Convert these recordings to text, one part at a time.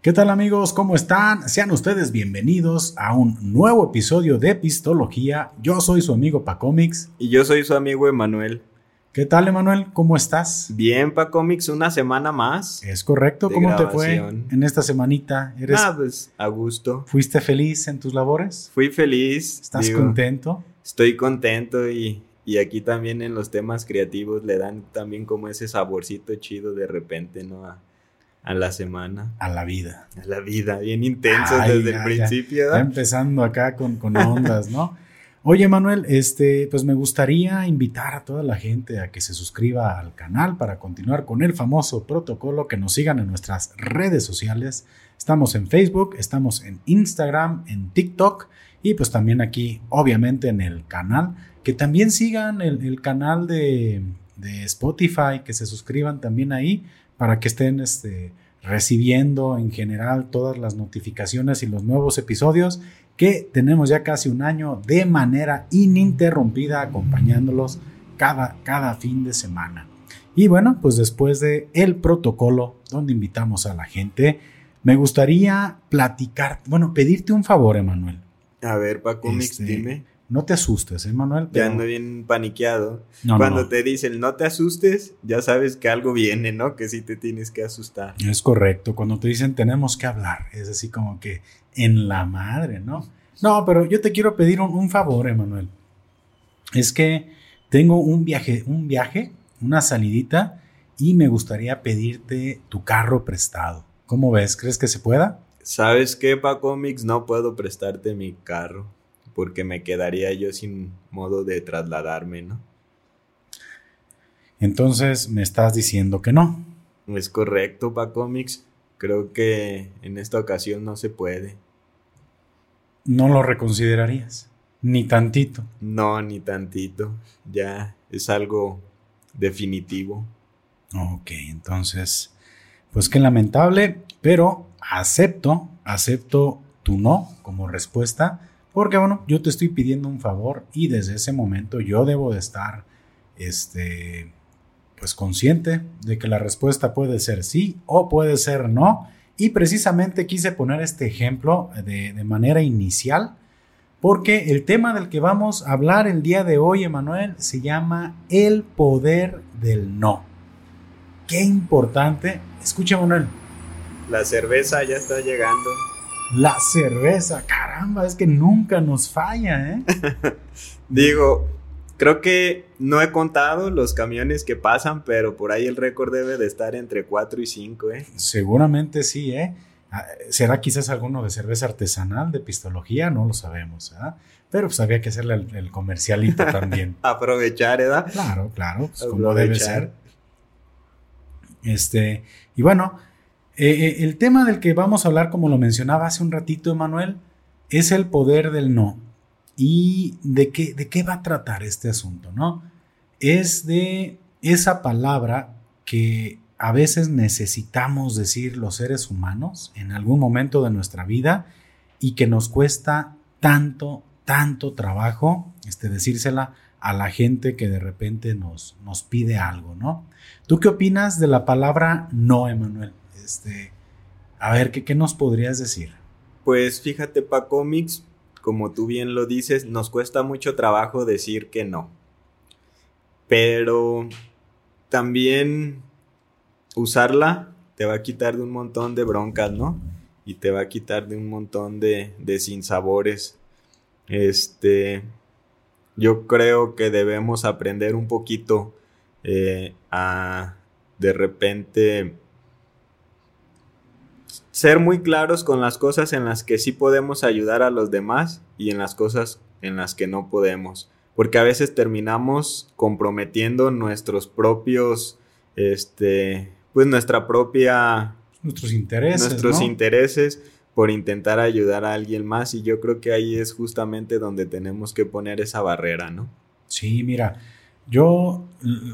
¿Qué tal amigos? ¿Cómo están? Sean ustedes bienvenidos a un nuevo episodio de Epistología. Yo soy su amigo Pacomics. Y yo soy su amigo Emanuel. ¿Qué tal Emanuel? ¿Cómo estás? Bien, Pacomics, una semana más. Es correcto. ¿Cómo te fue en esta semanita? ¿Eres, ah, pues a gusto. ¿Fuiste feliz en tus labores? Fui feliz. ¿Estás contento? Estoy contento y, y aquí también en los temas creativos le dan también como ese saborcito chido de repente, ¿no? A la semana. A la vida. A la vida, bien intenso desde el principio. Ya, empezando acá con, con ondas, ¿no? Oye, Manuel, este, pues me gustaría invitar a toda la gente a que se suscriba al canal para continuar con el famoso protocolo, que nos sigan en nuestras redes sociales. Estamos en Facebook, estamos en Instagram, en TikTok y pues también aquí, obviamente, en el canal. Que también sigan el, canal de, de Spotify, que se suscriban también ahí para que estén este, recibiendo en general todas las notificaciones y los nuevos episodios que tenemos ya casi un año de manera ininterrumpida acompañándolos cada, cada fin de semana. Y bueno, pues después de el protocolo donde invitamos a la gente, me gustaría platicar, bueno, pedirte un favor, Emanuel. A ver, Paco Mix, este, dime. No te asustes, ¿eh, Manuel? Ya ando bien paniqueado. Cuando te dicen no te asustes, ya sabes que algo viene, ¿no? Que sí te tienes que asustar. Es correcto. Cuando te dicen tenemos que hablar, es así como que en la madre, ¿no? No, pero yo te quiero pedir un, favor, Emanuel. Es que tengo un viaje, un viaje, una salidita, y me gustaría pedirte tu carro prestado. ¿Cómo ves? ¿Crees que se pueda? ¿Sabes qué, Paco Mix? No puedo prestarte mi carro porque me quedaría yo sin modo de trasladarme, ¿no? Entonces me estás diciendo que no. Es correcto, Pacomics. Creo que en esta ocasión no se puede. ¿No lo reconsiderarías? Ni tantito. No, ni tantito. Ya es algo definitivo. Ok, entonces, pues qué lamentable, pero acepto, acepto tu no como respuesta porque bueno, yo te estoy pidiendo un favor y desde ese momento yo debo de estar, este, pues consciente de que la respuesta puede ser sí o puede ser no. Y precisamente quise poner este ejemplo de, manera inicial porque el tema del que vamos a hablar el día de hoy, Emanuel, se llama el poder del no. Qué importante. Escucha, Emanuel. La cerveza ya está llegando. La cerveza, caramba, es que nunca nos falla, ¿eh? Digo, creo que no he contado los camiones que pasan, pero por ahí el récord debe de estar entre 4 y 5, ¿eh? Seguramente sí, ¿eh? Ah, ¿Será quizás alguno de cerveza artesanal, de pistología? No lo sabemos, ¿eh? Pero pues había que hacerle el, comercialito también. Aprovechar, ¿verdad? Claro, claro, pues como debe ser. Este, y bueno, eh, eh, el tema del que vamos a hablar, como lo mencionaba hace un ratito, Emanuel, es el poder del no. ¿Y de qué, de qué va a tratar este asunto? ¿no? Es de esa palabra que a veces necesitamos decir los seres humanos en algún momento de nuestra vida y que nos cuesta tanto, tanto trabajo este, decírsela a la gente que de repente nos, nos pide algo, ¿no? ¿Tú qué opinas de la palabra no, Emanuel? Este, a ver, ¿qué, nos podrías decir? Pues fíjate, Paco Mix, como tú bien lo dices, nos cuesta mucho trabajo decir que no. Pero también usarla te va a quitar de un montón de broncas, ¿no? Y te va a quitar de un montón de, de sinsabores. Este, yo creo que debemos aprender un poquito eh, a de repente ser muy claros con las cosas en las que sí podemos ayudar a los demás y en las cosas en las que no podemos. Porque a veces terminamos comprometiendo nuestros propios, este, pues nuestra propia... Nuestros intereses. Nuestros intereses por intentar ayudar a alguien más y yo creo que ahí es justamente donde tenemos que poner esa barrera, ¿no? Sí, mira, yo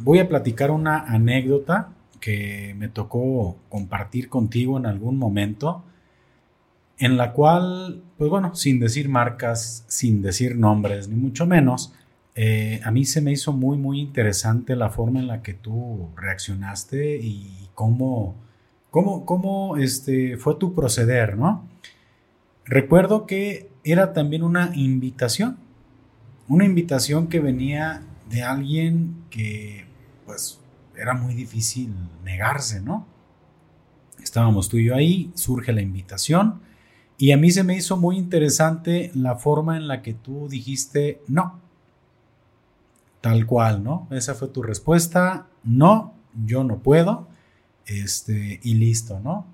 voy a platicar una anécdota que me tocó compartir contigo en algún momento, en la cual, pues bueno, sin decir marcas, sin decir nombres, ni mucho menos, eh, a mí se me hizo muy, muy interesante la forma en la que tú reaccionaste y cómo, ¿Cómo, cómo este, fue tu proceder, no? Recuerdo que era también una invitación, una invitación que venía de alguien que, pues, era muy difícil negarse, ¿no? Estábamos tú y yo ahí, surge la invitación y a mí se me hizo muy interesante la forma en la que tú dijiste no. Tal cual, ¿no? Esa fue tu respuesta, no, yo no puedo, este, y listo, ¿no?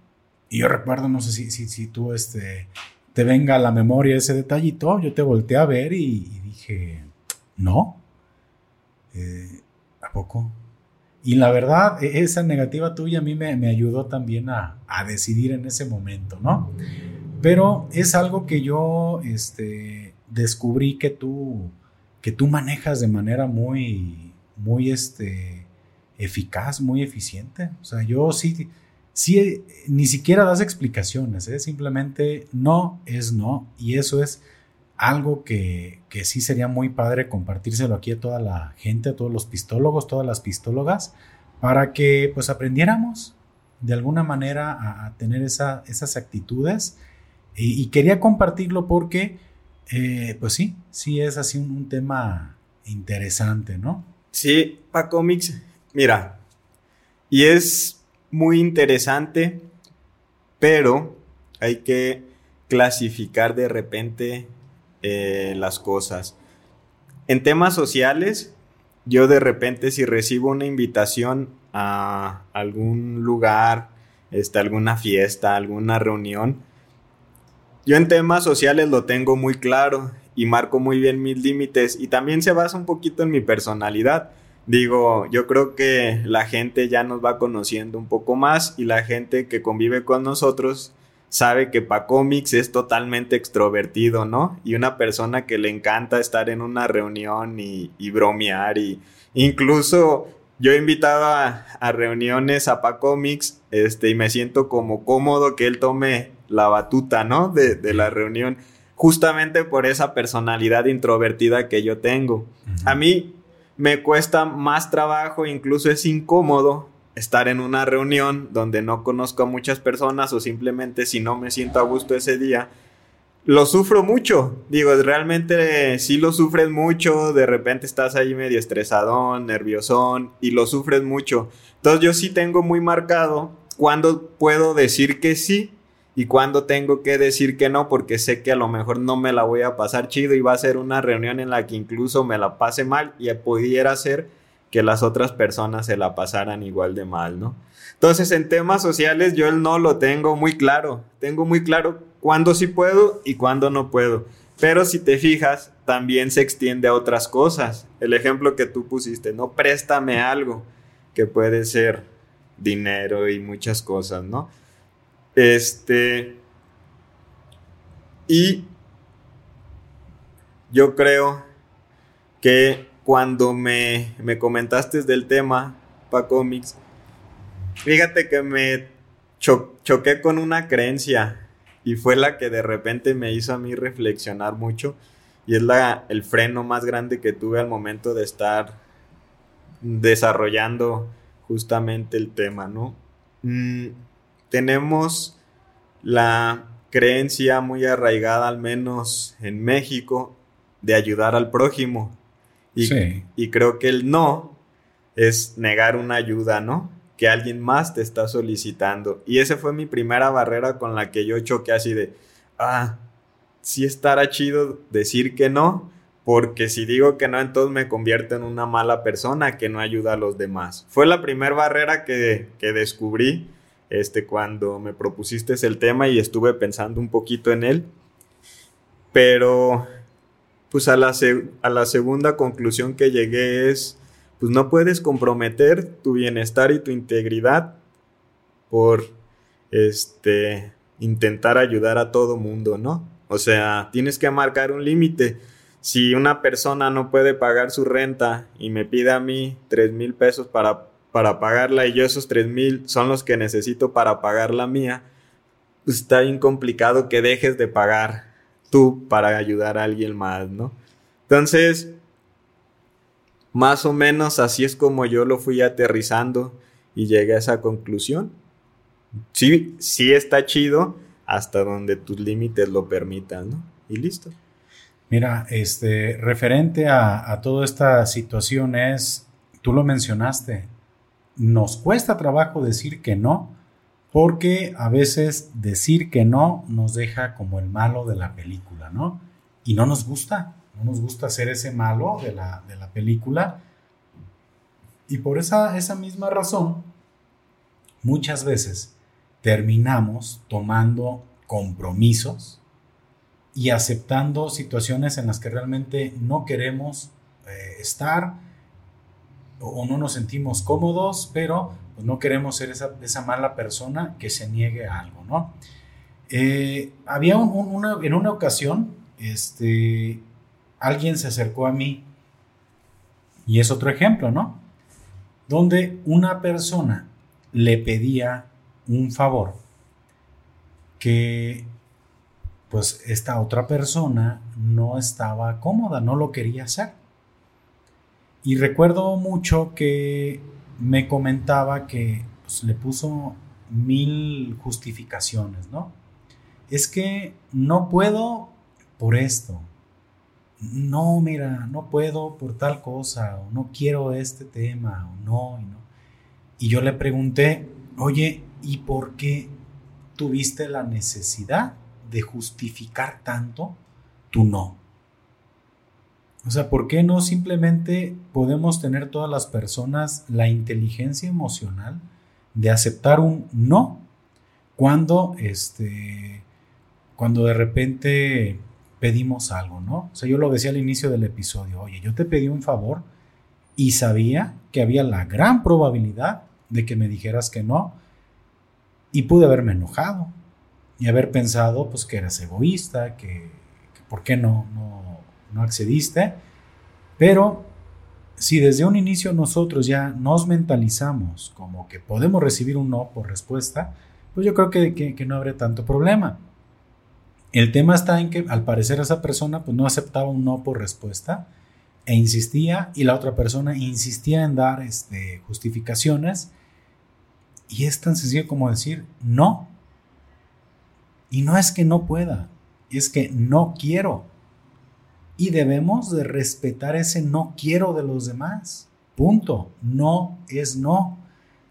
Y yo recuerdo, no sé si, si, si tú este, te venga a la memoria ese detallito, yo te volteé a ver y, dije, no, eh, ¿a poco? Y la verdad, e, esa negativa tuya a mí me, ayudó también a, decidir en ese momento, ¿no? Pero es algo que yo este, descubrí que tú, que tú manejas de manera muy, muy este, eficaz, muy eficiente. O sea, yo sí, sí, ni siquiera das explicaciones, ¿eh? simplemente no es no. Y eso es algo que, que, sí sería muy padre compartírselo aquí a toda la gente, a todos los pistólogos, todas las pistólogas, para que pues aprendiéramos de alguna manera a, tener esa, esas actitudes. Y, quería compartirlo porque, eh, pues sí, sí es así un, tema interesante, ¿no? Sí, para cómics, mira, y es muy interesante, pero hay que clasificar de repente eh, las cosas. En temas sociales, yo de repente si recibo una invitación a algún lugar, este, alguna fiesta, alguna reunión, yo en temas sociales lo tengo muy claro y marco muy bien mis límites y también se basa un poquito en mi personalidad. Digo, yo creo que la gente ya nos va conociendo un poco más y la gente que convive con nosotros sabe que pa cómics es totalmente extrovertido, ¿no? Y una persona que le encanta estar en una reunión y, bromear y incluso yo he invitado a, reuniones a pa cómics este, y me siento como cómodo que él tome la batuta, ¿no? De, de la reunión, justamente por esa personalidad introvertida que yo tengo. A mí me cuesta más trabajo, incluso es incómodo estar en una reunión donde no conozco a muchas personas o simplemente si no me siento a gusto ese día, lo sufro mucho. Digo, realmente sí lo sufres mucho, de repente estás ahí medio estresadón, nerviosón y lo sufres mucho. Entonces yo sí tengo muy marcado cuando puedo decir que sí y cuando tengo que decir que no porque sé que a lo mejor no me la voy a pasar chido y va a ser una reunión en la que incluso me la pase mal y pudiera ser que las otras personas se la pasaran igual de mal, ¿no? Entonces, en temas sociales yo el no lo tengo muy claro. Tengo muy claro cuándo sí puedo y cuándo no puedo. Pero si te fijas, también se extiende a otras cosas. El ejemplo que tú pusiste, no préstame algo, que puede ser dinero y muchas cosas, ¿no? Este. Y yo creo que cuando me, me comentaste del tema, para cómics, fíjate que me choqué con una creencia y fue la que de repente me hizo a mí reflexionar mucho y es la, el freno más grande que tuve al momento de estar desarrollando justamente el tema, ¿no? Mm, tenemos la creencia muy arraigada, al menos en México, de ayudar al prójimo. Y, creo que el no es negar una ayuda, ¿no? Que alguien más te está solicitando. Y esa fue mi primera barrera con la que yo choqué así de, ah, sí estará chido decir que no, porque si digo que no, entonces me convierto en una mala persona que no ayuda a los demás. Fue la primera barrera que, que descubrí este, cuando me propusiste el tema y estuve pensando un poquito en él. Pero pues a la, a la segunda conclusión que llegué es, pues no puedes comprometer tu bienestar y tu integridad por este intentar ayudar a todo mundo, ¿no? O sea, tienes que marcar un límite. Si una persona no puede pagar su renta y me pide a mí tres mil pesos para, para pagarla y yo esos tres mil son los que necesito para pagar la mía, pues está bien complicado que dejes de pagar tú para ayudar a alguien más, ¿no? Entonces, más o menos así es como yo lo fui aterrizando y llegué a esa conclusión. Sí, sí está chido hasta donde tus límites lo permitan, ¿no? Y listo. Mira, este, referente a, a toda esta situación es, tú lo mencionaste, nos cuesta trabajo decir que no, porque a veces decir que no nos deja como el malo de la película, ¿no? Y no nos gusta, no nos gusta ser ese malo de la, de la película. Y por esa, esa misma razón, muchas veces terminamos tomando compromisos y aceptando situaciones en las que realmente no queremos eh, estar o no nos sentimos cómodos, pero pues, no queremos ser esa, mala persona que se niegue a algo, ¿no? Eh, había una, en una ocasión, este, alguien se acercó a mí, y es otro ejemplo, ¿no? Donde una persona le pedía un favor que pues esta otra persona no estaba cómoda, no lo quería hacer. Y recuerdo mucho que me comentaba que pues, le puso mil justificaciones, ¿no? Es que no puedo por esto. No, mira, no puedo por tal cosa, o no quiero este tema, o no, y no. Y yo le pregunté, oye, ¿y por qué tuviste la necesidad de justificar tanto tu no? O sea, ¿por qué no simplemente podemos tener todas las personas la inteligencia emocional de aceptar un no cuando este cuando de repente pedimos algo, ¿no? O sea, yo lo decía al inicio del episodio, oye, yo te pedí un favor y sabía que había la gran probabilidad de que me dijeras que no y pude haberme enojado y haber pensado pues que eras egoísta, que, por qué no no accediste, pero si desde un inicio nosotros ya nos mentalizamos como que podemos recibir un no por respuesta, pues yo creo que, no habría tanto problema. El tema está en que al parecer esa persona pues no aceptaba un no por respuesta e insistía y la otra persona insistía en dar este, justificaciones y es tan sencillo como decir no. Y no es que no pueda, es que no quiero y debemos de respetar ese no quiero de los demás. Punto. No es no.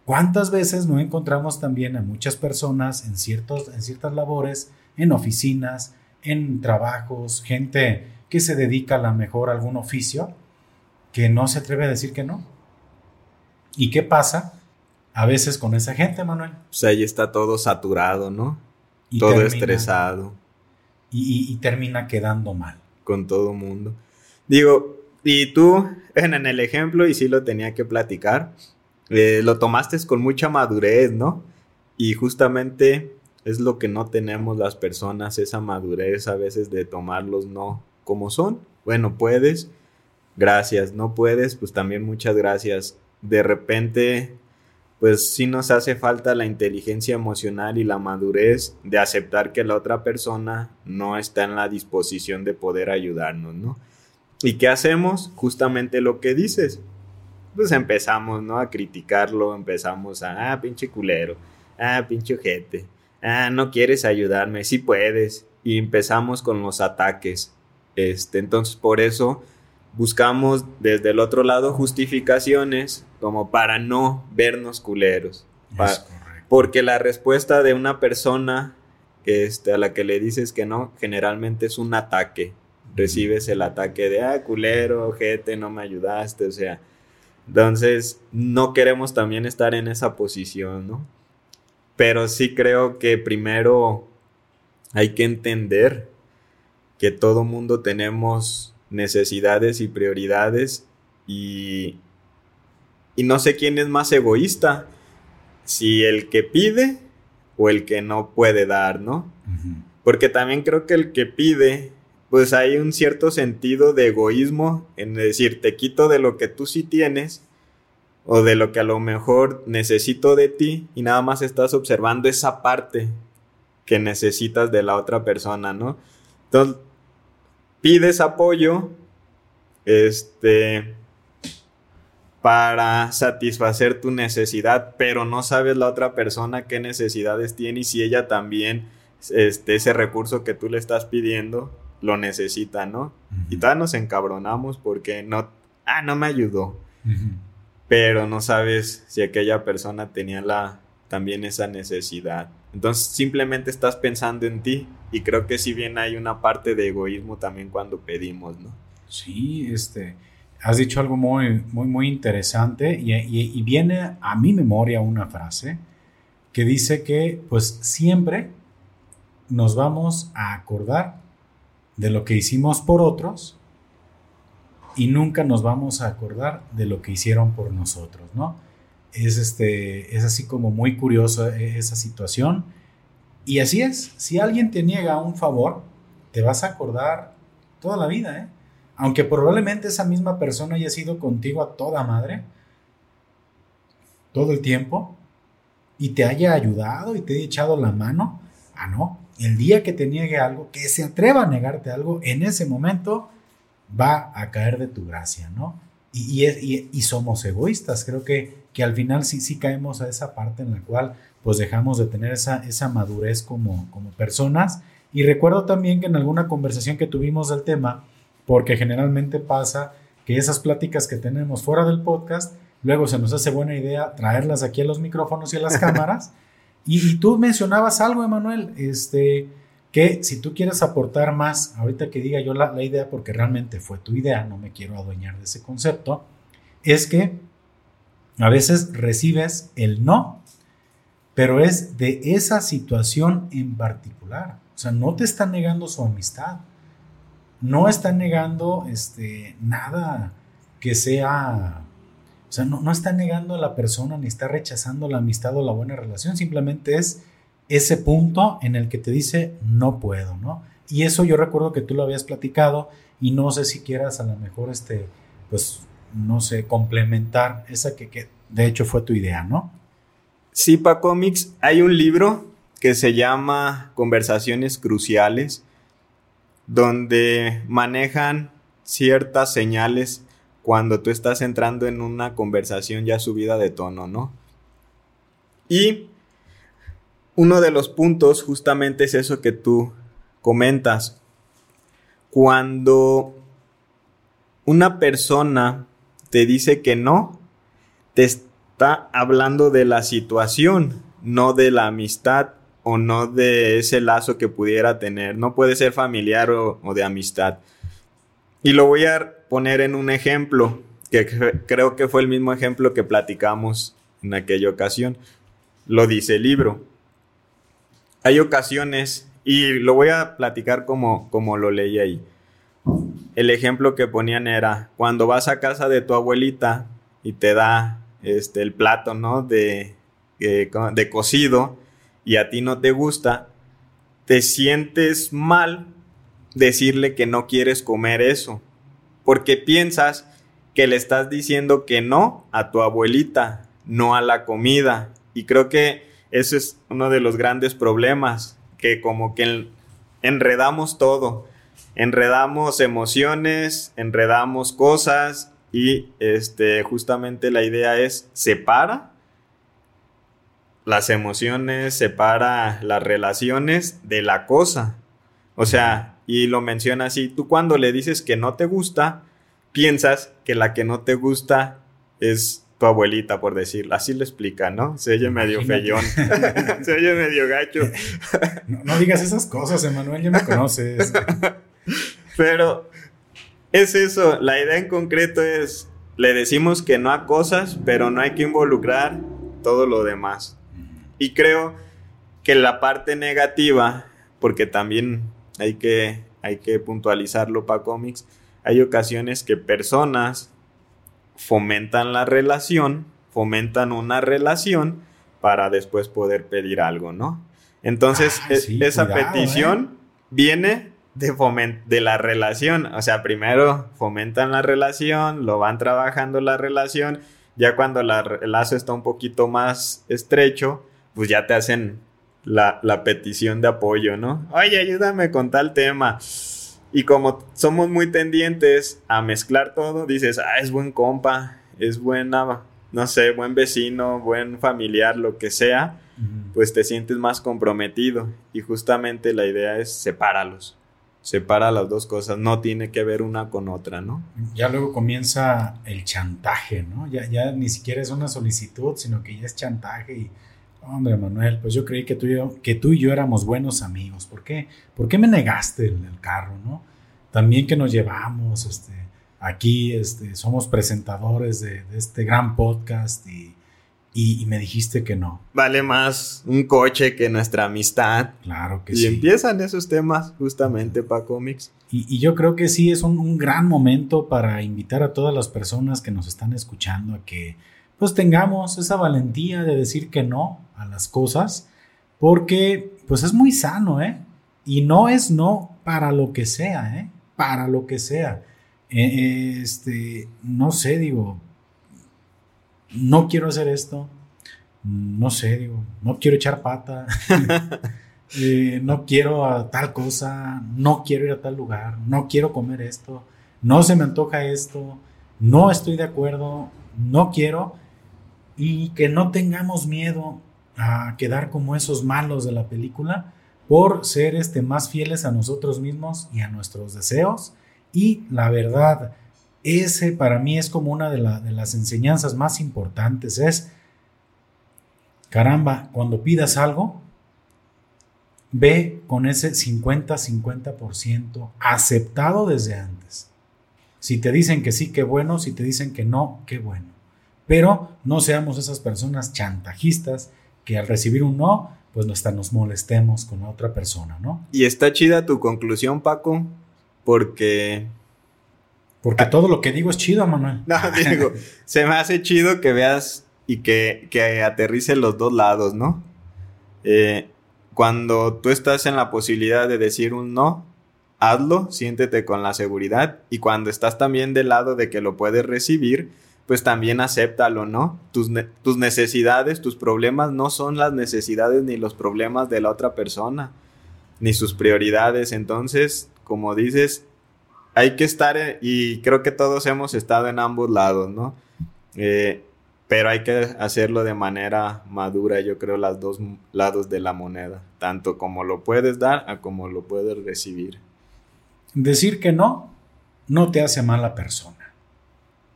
¿Cuántas veces no encontramos también a muchas personas en, ciertos, en ciertas labores, en oficinas, en trabajos, gente que se dedica a la mejor a algún oficio, que no se atreve a decir que no? ¿Y qué pasa a veces con esa gente, Manuel? Pues ahí está todo saturado, ¿no? todo estresado. y termina quedando mal con todo mundo. Digo, y tú, en, el ejemplo, y sí lo tenía que platicar, eh, lo tomaste con mucha madurez, ¿no? Y justamente es lo que no tenemos las personas, esa madurez a veces de tomarlos no como son. Bueno, puedes, gracias, no puedes, pues también muchas gracias. De repente pues sí nos hace falta la inteligencia emocional y la madurez de aceptar que la otra persona no está en la disposición de poder ayudarnos, ¿no? ¿Y qué hacemos? Justamente lo que dices. Pues empezamos, ¿no? A criticarlo, empezamos a, ah, pinche culero, ah, pinche ojete, ah, no quieres ayudarme, sí puedes. Y empezamos con los ataques. Este, entonces por eso buscamos desde el otro lado justificaciones como para no vernos culeros. porque la respuesta de una persona este, a la que le dices que no, generalmente es un ataque. Recibes el ataque de, ah, culero, ojete, no me ayudaste, o sea. Entonces, no queremos también estar en esa posición, ¿no? Pero sí creo que primero hay que entender que todo mundo tenemos necesidades y prioridades y, y no sé quién es más egoísta, si el que pide o el que no puede dar, ¿no? Porque también creo que el que pide, pues hay un cierto sentido de egoísmo en decir, te quito de lo que tú sí tienes o de lo que a lo mejor necesito de ti y nada más estás observando esa parte que necesitas de la otra persona, ¿no? Entonces, pides apoyo, este, para satisfacer tu necesidad, pero no sabes la otra persona qué necesidades tiene y si ella también, este, ese recurso que tú le estás pidiendo, lo necesita, ¿no? Y todas nos encabronamos porque no, ah, no me ayudó. Pero no sabes si aquella persona tenía la, también esa necesidad. Entonces simplemente estás pensando en ti y creo que si bien hay una parte de egoísmo también cuando pedimos, ¿no? Sí, este, has dicho algo muy, muy, muy interesante y, y viene a mi memoria una frase que dice que pues siempre nos vamos a acordar de lo que hicimos por otros y nunca nos vamos a acordar de lo que hicieron por nosotros, ¿no? Es, este, es así como muy curioso e, esa situación. Y así es, si alguien te niega un favor, te vas a acordar toda la vida, ¿eh? Aunque probablemente esa misma persona haya sido contigo a toda madre, todo el tiempo, y te haya ayudado y te haya echado la mano, ah, no, el día que te niegue algo, que se atreva a negarte algo, en ese momento va a caer de tu gracia, ¿no? Y, y, somos egoístas, creo que, que al final sí, sí caemos a esa parte en la cual pues dejamos de tener esa, esa madurez como, como personas. Y recuerdo también que en alguna conversación que tuvimos del tema, porque generalmente pasa que esas pláticas que tenemos fuera del podcast, luego se nos hace buena idea traerlas aquí a los micrófonos y a las cámaras. Y, y, tú mencionabas algo, Emanuel, este, que si tú quieres aportar más, ahorita que diga yo la, idea, porque realmente fue tu idea, no me quiero adueñar de ese concepto, es que a veces recibes el no, pero es de esa situación en particular. O sea, no te está negando su amistad, no está negando este, nada que sea, o sea, no, no está negando a la persona ni está rechazando la amistad o la buena relación, simplemente es ese punto en el que te dice no puedo, ¿no? Y eso yo recuerdo que tú lo habías platicado y no sé si quieras a lo mejor, este, pues, no sé, complementar esa que, que de hecho fue tu idea, ¿no? Sí, para hay un libro que se llama Conversaciones Cruciales, donde manejan ciertas señales cuando tú estás entrando en una conversación ya subida de tono, ¿no? Y uno de los puntos justamente es eso que tú comentas. Cuando una persona te dice que no, te está hablando de la situación, no de la amistad o no de ese lazo que pudiera tener. No puede ser familiar o, de amistad. Y lo voy a poner en un ejemplo, que creo que fue el mismo ejemplo que platicamos en aquella ocasión. Lo dice el libro hay ocasiones, y lo voy a platicar como, como lo leí ahí. El ejemplo que ponían era cuando vas a casa de tu abuelita y te da este, el plato, ¿no? De, de cocido y a ti no te gusta, te sientes mal decirle que no quieres comer eso, porque piensas que le estás diciendo que no a tu abuelita, no a la comida. Y creo que eso es uno de los grandes problemas, que como que enredamos todo, enredamos emociones, enredamos cosas y este justamente la idea es separa las emociones, separa las relaciones de la cosa. O sea, y lo menciona así, tú cuando le dices que no te gusta, piensas que la que no te gusta es tu abuelita, por decirlo. Así lo explica, ¿no? Se oye medio feyón. Se oye medio gacho. No, digas esas cosas, Emanuel, ya me conoces. Pero es eso, la idea en concreto es, le decimos que no a cosas, pero no hay que involucrar todo lo demás. Y creo que la parte negativa, porque también hay que, hay que puntualizarlo para cómics, hay ocasiones que personas fomentan la relación, fomentan una relación para después poder pedir algo, ¿no? Entonces, e, esa petición ¿eh? viene de, de la relación, o sea, primero fomentan la relación, lo van trabajando la relación, ya cuando el lazo está un poquito más estrecho, pues ya te hacen la, la petición de apoyo, ¿no? Oye, ayúdame con tal tema y como somos muy tendientes a mezclar todo, dices, ah, es buen compa, es buena, no sé, buen vecino, buen familiar, lo que sea, pues te sientes más comprometido. Y justamente la idea es sepáralos. Separa las dos cosas, no tiene que ver una con otra, ¿no? Ya luego comienza el chantaje, ¿no? Ya, ya ni siquiera es una solicitud, sino que ya es chantaje y Hombre, Manuel, pues yo creí que tú y yo, que tú y yo éramos buenos amigos. ¿Por qué? ¿Por qué me negaste el, carro, no? También que nos llevamos, este, aquí, este, somos presentadores de, este gran podcast y, y, me dijiste que no. Vale más un coche que nuestra amistad. Claro que sí. Y empiezan esos temas justamente para cómics. Y, y, yo creo que sí es un, un gran momento para invitar a todas las personas que nos están escuchando a que pues tengamos esa valentía de decir que no a las cosas, porque pues es muy sano, ¿eh? Y no es no para lo que sea, ¿eh? Para lo que sea. Eh, este, no sé, digo, no quiero hacer esto, no sé, digo, no quiero echar pata, eh, no quiero a tal cosa, no quiero ir a tal lugar, no quiero comer esto, no se me antoja esto, no estoy de acuerdo, no quiero y que no tengamos miedo a quedar como esos malos de la película por ser este, más fieles a nosotros mismos y a nuestros deseos. Y la verdad, ese para mí es como una de, las enseñanzas más importantes. Es, caramba, cuando pidas algo, ve con ese 50-50% aceptado desde antes. Si te dicen que sí, qué bueno. Si te dicen que no, qué bueno. Pero no seamos esas personas chantajistas que al recibir un no, pues hasta nos molestemos con la otra persona, ¿no? Y está chida tu conclusión, Paco, porque... Porque todo lo que digo es chido, Manuel. No, digo, se me hace chido que veas y que, que aterrice los dos lados, ¿no? Eh, cuando tú estás en la posibilidad de decir un no, hazlo, siéntete con la seguridad. Y cuando estás también del lado de que lo puedes recibir, pues también acéptalo, ¿no? Tus, tus necesidades, tus problemas no son las necesidades ni los problemas de la otra persona, ni sus prioridades. Entonces, como dices, hay que estar, y creo que todos hemos estado en ambos lados, ¿no? Eh, pero hay que hacerlo de manera madura, yo creo, los dos lados de la moneda, tanto como lo puedes dar a como lo puedes recibir. Decir que no no te hace mala persona.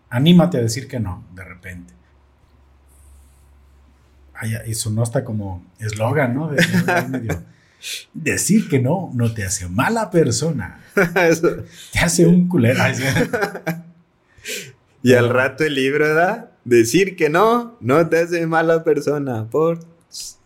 Anímate a decir que no, de repente. Ay, eso no está como eslogan, ¿no? decir que no no te hace mala persona. te hace un culero. y al rato el libro da decir que no no te hace mala persona por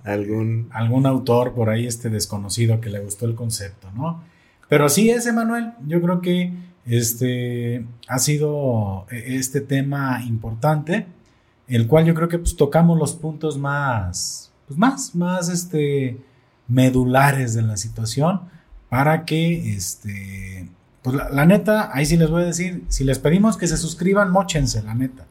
algún algún autor por ahí este desconocido que le gustó el concepto, ¿no? Pero sí es, Emanuel. Yo creo que este, ha sido eh, este tema importante, el cual yo creo que pues, tocamos los puntos más, pues, más, más este, medulares de la situación para que, este, pues la, neta, ahí sí les voy a decir, si les pedimos que se suscriban, mochense, la neta.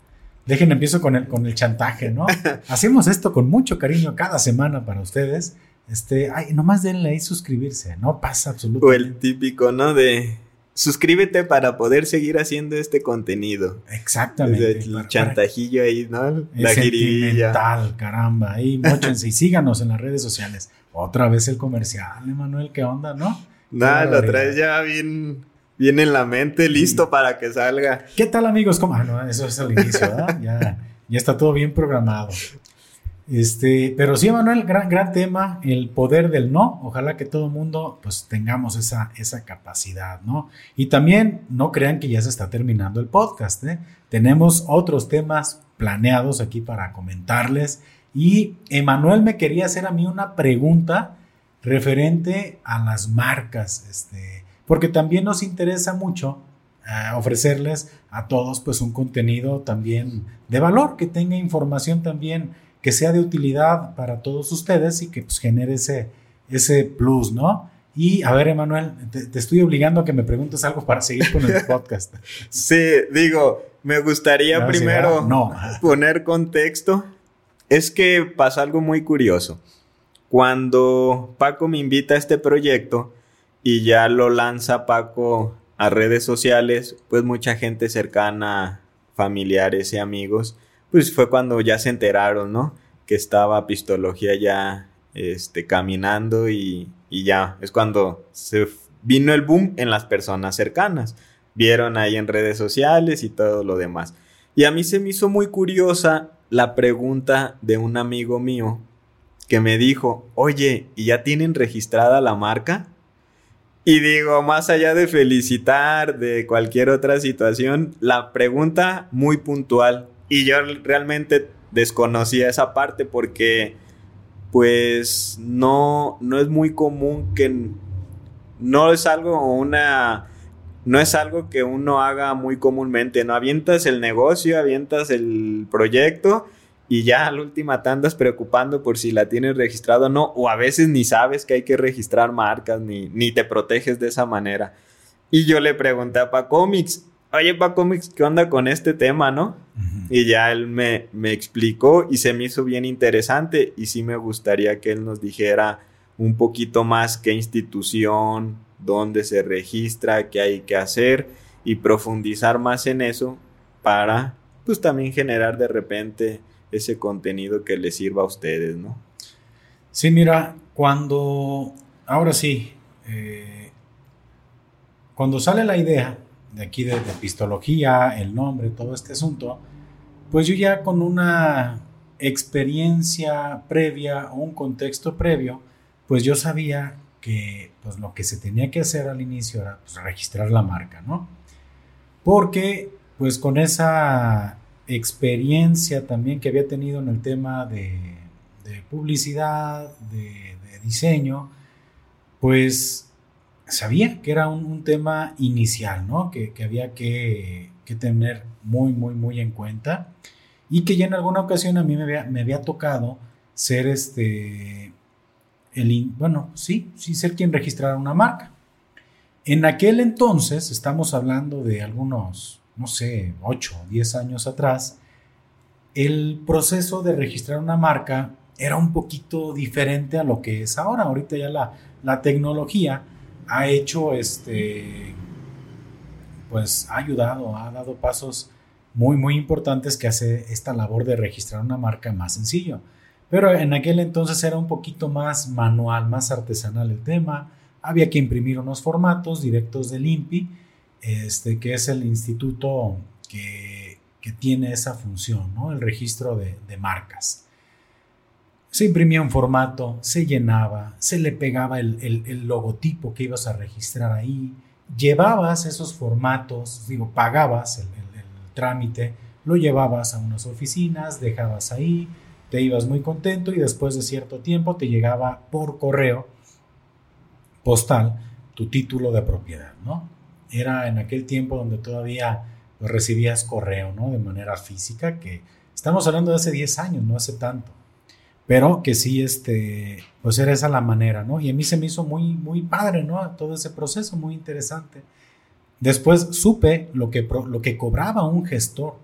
Dejen, empiezo con el, con el chantaje, ¿no? Hacemos esto con mucho cariño cada semana para ustedes. Este, ay, nomás denle ahí suscribirse, no pasa absolutamente. O el típico, ¿no? De suscríbete para poder seguir haciendo este contenido. Exactamente. El chantajillo ahí, ¿no? La girilla. caramba. Ahí, mochense y síganos en las redes sociales. Otra vez el comercial, Emanuel, ¿qué onda, no? Nada, lo traes ya bien, bien en la mente, listo para que salga. ¿Qué tal, amigos? ¿Cómo? Ah, no, eso es el inicio, ¿verdad? ya, ya está todo bien programado. Este, pero sí, Manuel, gran, gran tema, el poder del no. Ojalá que todo el mundo pues tengamos esa, esa capacidad, ¿no? Y también no crean que ya se está terminando el podcast, ¿eh? Tenemos otros temas planeados aquí para comentarles. Y Emanuel me quería hacer a mí una pregunta referente a las marcas, este, porque también nos interesa mucho eh, ofrecerles a todos pues un contenido también de valor, que tenga información también que sea de utilidad para todos ustedes y que pues, genere ese, ese plus, ¿no? Y a ver, Emanuel, te, estoy obligando a que me preguntes algo para seguir con el podcast. sí, digo, me gustaría primero poner contexto. Es que pasa algo muy curioso. Cuando Paco me invita a este proyecto y ya lo lanza Paco a redes sociales, pues mucha gente cercana familiares y amigos, pues fue cuando ya se enteraron, ¿no? Que estaba Pistología ya este, caminando y, y ya es cuando se vino el boom en las personas cercanas. Vieron ahí en redes sociales y todo lo demás. Y a mí se me hizo muy curiosa la pregunta de un amigo mío que me dijo, oye, ¿y ya tienen registrada la marca? Y digo, más allá de felicitar, de cualquier otra situación, la pregunta muy puntual. Y yo realmente desconocía esa parte porque pues no, no es muy común que no es algo una no es algo que uno haga muy comúnmente, no avientas el negocio, avientas el proyecto y ya a la última te andas preocupando por si la tienes registrado o no, o a veces ni sabes que hay que registrar marcas, ni, ni te proteges de esa manera. Y yo le pregunté a Pacomics, oye Pacomics, ¿qué onda con este tema, no? Y ya él me, me explicó y se me hizo bien interesante y sí me gustaría que él nos dijera un poquito más qué institución, dónde se registra, qué hay que hacer y profundizar más en eso para pues también generar de repente ese contenido que les sirva a ustedes, ¿no? Sí, mira, cuando, ahora sí, eh, cuando sale la idea de aquí de, de pistología, el nombre, todo este asunto, pues yo ya con una experiencia previa o un contexto previo, pues yo sabía que pues lo que se tenía que hacer al inicio era pues, registrar la marca, ¿no? Porque pues con esa experiencia también que había tenido en el tema de, publicidad, de, diseño, pues sabía que era un, tema inicial, ¿no? Que, había que, tener muy, muy, muy en cuenta y que ya en alguna ocasión a mí me había, me había tocado ser este bueno, sí, sí ser quien registrara una marca. En aquel entonces, estamos hablando de algunos, no sé, 8 o 10 años atrás, el proceso de registrar una marca era un poquito diferente a lo que es ahora. Ahorita ya la, la tecnología ha hecho, este, pues ha ayudado, ha dado pasos muy, muy importantes que hace esta labor de registrar una marca más sencillo. Pero en aquel entonces era un poquito más manual, más artesanal el tema. Había que imprimir unos formatos directos del INPI, este, que es el instituto que, tiene esa función, ¿no? el registro de, marcas. Se imprimía un formato, se llenaba, se le pegaba el, logotipo que ibas a registrar ahí, llevabas esos formatos, digo, pagabas el trámite, lo llevabas a unas oficinas, dejabas ahí, te ibas muy contento y después de cierto tiempo te llegaba por correo postal tu título de propiedad, ¿no? Era en aquel tiempo donde todavía recibías correo, ¿no? De manera física, que estamos hablando de hace 10 años, no hace tanto. Pero que sí, este, pues era esa la manera, ¿no? Y a mí se me hizo muy, muy padre, ¿no? Todo ese proceso, muy interesante. Después supe lo que, lo que cobraba un gestor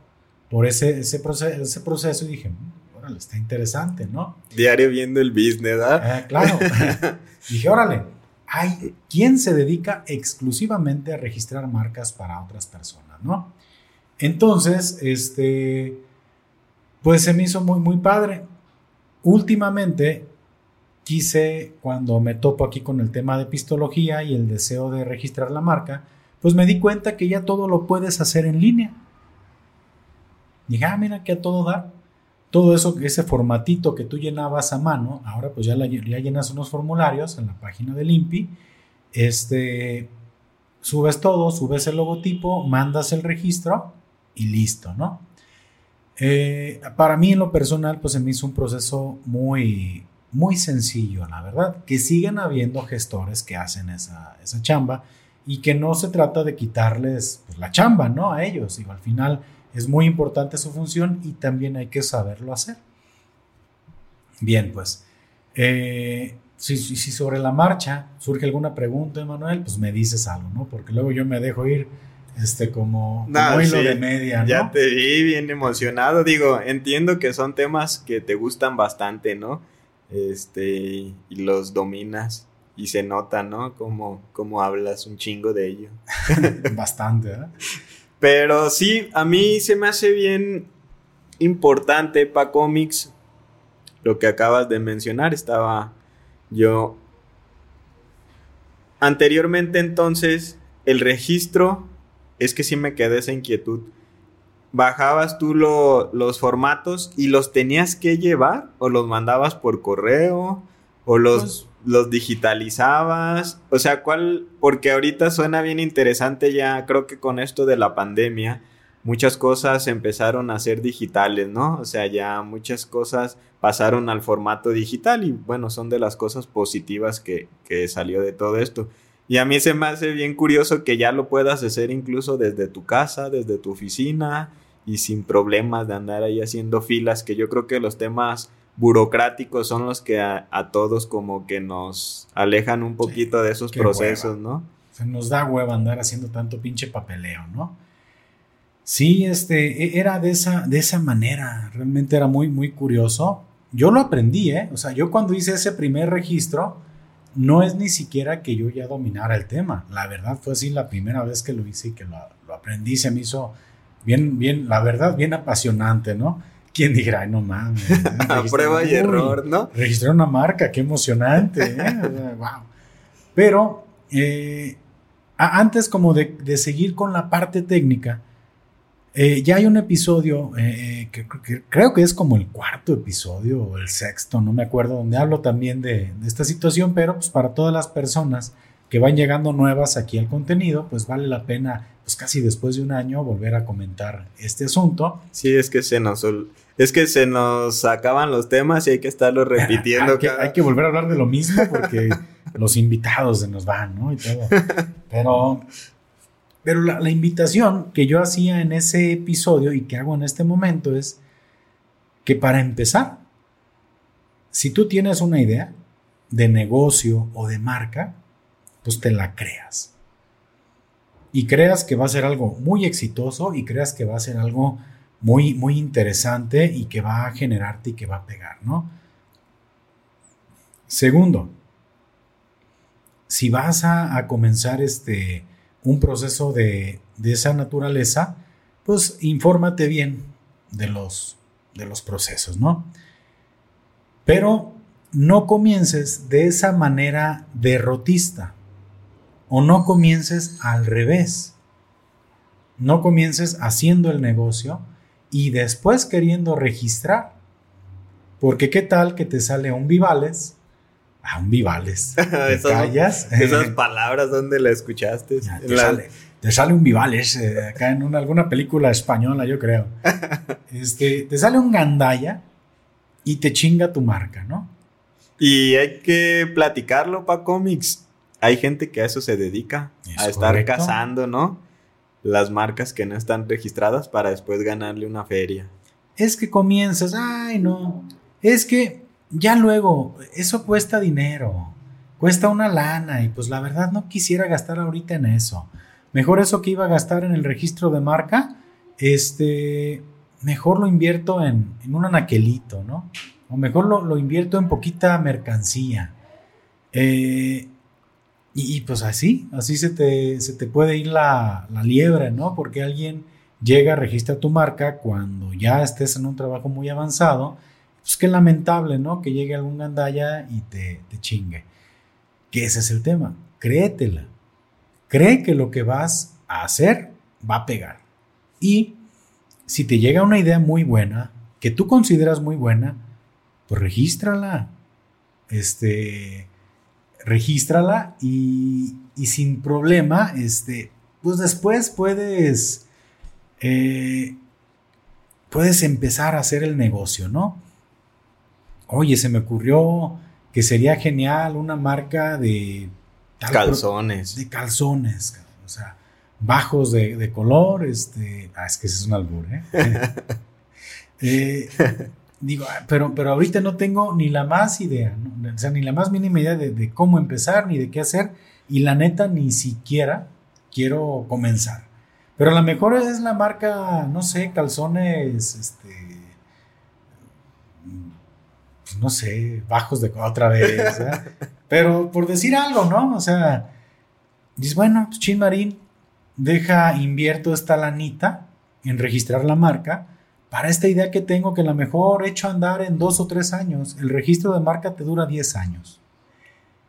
por ese, ese, proceso, ese proceso y dije, órale, está interesante, ¿no? Diario viendo el business, ¿verdad? Ah, claro. Dije, órale, hay quien se dedica exclusivamente a registrar marcas para otras personas, ¿no? Entonces, este, pues se me hizo muy, muy padre. Últimamente quise, cuando me topo aquí con el tema de pistología y el deseo de registrar la marca, pues me di cuenta que ya todo lo puedes hacer en línea. Dije, ah, mira que a todo dar todo eso, ese formatito que tú llenabas a mano, ahora pues ya, ya llenas unos formularios en la página del INPI, este, subes todo, subes el logotipo, mandas el registro y listo, ¿no? Eh, para mí en lo personal pues se me hizo un proceso muy, muy sencillo, la verdad, que siguen habiendo gestores que hacen esa, esa chamba y que no se trata de quitarles pues, la chamba, ¿no? A ellos, digo, al final es muy importante su función y también hay que saberlo hacer. Bien, pues, eh, si, sobre la marcha surge alguna pregunta, Emanuel, pues me dices algo, ¿no? Porque luego yo me dejo ir este como, como hilo de media, ¿no? Ya te vi bien emocionado. Digo, entiendo que son temas que te gustan bastante, ¿no? Este, y los dominas y se nota, ¿no? Como, como hablas un chingo de ello. bastante, ¿eh? Pero sí, a mí se me hace bien importante para cómics lo que acabas de mencionar. Estaba yo anteriormente entonces el registro es que sí me quedé esa inquietud. Bajabas tú los formatos y los tenías que llevar o los mandabas por correo o los, pues los digitalizabas. O sea, ¿cuál? Porque ahorita suena bien interesante ya, creo que con esto de la pandemia, muchas cosas empezaron a ser digitales, ¿no? O sea, ya muchas cosas pasaron al formato digital y bueno, son de las cosas positivas que, que salió de todo esto. Y a mí se me hace bien curioso que ya lo puedas hacer incluso desde tu casa, desde tu oficina y sin problemas de andar ahí haciendo filas, que yo creo que los temas burocráticos son los que a, todos como que nos alejan un poquito de esos procesos, ¿no? Se nos da hueva andar haciendo tanto pinche papeleo, ¿no? Sí, este, e, era de esa, de esa manera, realmente era muy, muy curioso. Yo lo aprendí, ¿eh? O sea, yo cuando hice ese primer registro, no es ni siquiera que yo ya dominara el tema. La verdad fue así la primera vez que lo hice y que lo, aprendí. Se me hizo bien, bien, la verdad, bien apasionante, ¿no? ¿Quién dirá, Ay, no mames? A prueba y error, ¿no? Registrar una marca, qué emocionante, ¿eh? wow. Pero eh, antes como de, de, seguir con la parte técnica, eh, ya hay un episodio, eh, que, creo que es como el cuarto episodio o el sexto, no me acuerdo, donde hablo también de, esta situación, pero pues para todas las personas que van llegando nuevas aquí al contenido, pues vale la pena, pues casi después de un año, volver a comentar este asunto. Sí, es que se nos, es que se nos acaban los temas y hay que estarlo repitiendo. hay, que, hay que volver a hablar de lo mismo porque los invitados se nos van, ¿no? Y todo. Pero pero la, invitación que yo hacía en ese episodio y que hago en este momento es que para empezar, si tú tienes una idea de negocio o de marca, pues te la creas. Y creas que va a ser algo muy exitoso y creas que va a ser algo muy, muy interesante y que va a generarte y que va a pegar, ¿no? Segundo, si vas a, comenzar este, un proceso de, esa naturaleza, pues infórmate bien de los, de los procesos, ¿no? Pero no comiences de esa manera derrotista o no comiences al revés. No comiences haciendo el negocio y después queriendo registrar. Porque qué tal que te sale un Vivales a un Vivales. ¿Te callas? Esas palabras, ¿dónde las escuchaste? te, sale, un Vivales, eh, acá en alguna película española, yo creo. este, te sale un Gandaya y te chinga tu marca, ¿no? Y hay que platicarlo para cómics. Hay gente que a eso se dedica, a estar cazando, ¿no? Las marcas que no están registradas para después ganarle una feria. Es que comienzas, ay, no. Es que ya luego, eso cuesta dinero, cuesta una lana y pues la verdad no quisiera gastar ahorita en eso. Mejor eso que iba a gastar en el registro de marca, este, mejor lo invierto en, un anaquelito, ¿no? O mejor lo, invierto en poquita mercancía. Eh, y, pues así, así se te, se te puede ir la, la, liebre, ¿no? Porque alguien llega, registra tu marca cuando ya estés en un trabajo muy avanzado pues qué lamentable, ¿no? Que llegue algún gandaya y te, te chingue. Que ese es el tema. Créetela. Cree que lo que vas a hacer va a pegar. Y si te llega una idea muy buena, que tú consideras muy buena, pues regístrala. Este, regístrala y, y sin problema, este, pues después puedes, eh, puedes empezar a hacer el negocio, ¿no? oye, se me ocurrió que sería genial una marca de... calzones. De calzones, o sea, bajos de, color, este... Ah, es que ese es un albur, ¿eh? eh digo, ah, pero, pero ahorita no tengo ni la más idea, o sea, ni la más mínima idea de, de, cómo empezar, ni de qué hacer, y la neta ni siquiera quiero comenzar. Pero a lo mejor es la marca, no sé, calzones, este, no sé, bajos de otra vez, pero por decir algo, ¿no? O sea, dices, bueno, pues Chin Marín, deja, invierto esta lanita en registrar la marca para esta idea que tengo que la mejor hecho andar en dos o tres años. El registro de marca te dura 10 años.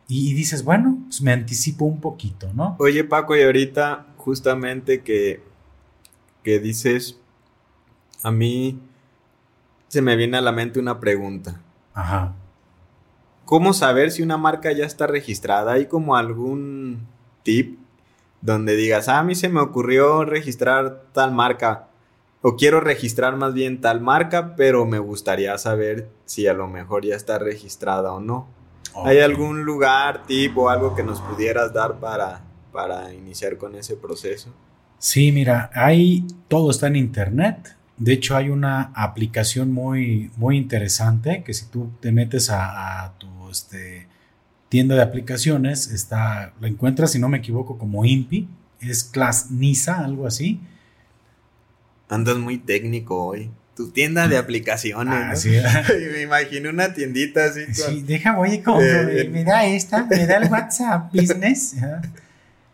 Y, dices, bueno, pues me anticipo un poquito, ¿no? Oye, Paco, y ahorita justamente que, que dices, a mí se me viene a la mente una pregunta. Ajá. ¿Cómo saber si una marca ya está registrada? ¿Hay como algún tip donde digas, ah, a mí se me ocurrió registrar tal marca? O quiero registrar más bien tal marca, pero me gustaría saber si a lo mejor ya está registrada o no. ¿Hay algún lugar, tipo, algo que nos pudieras dar para, para iniciar con ese proceso? Sí, mira, hay todo está en internet. De hecho, hay una aplicación muy, muy interesante que si tú te metes a, tu este, tienda de aplicaciones, está, la encuentras, si no me equivoco, como INPI, es Class NISA, algo así. Andas muy técnico hoy tu tienda de aplicaciones. Ah, sí. me imagino una tiendita así. Sí, deja, voy y compro. Eh, me da esta, me da el WhatsApp Business.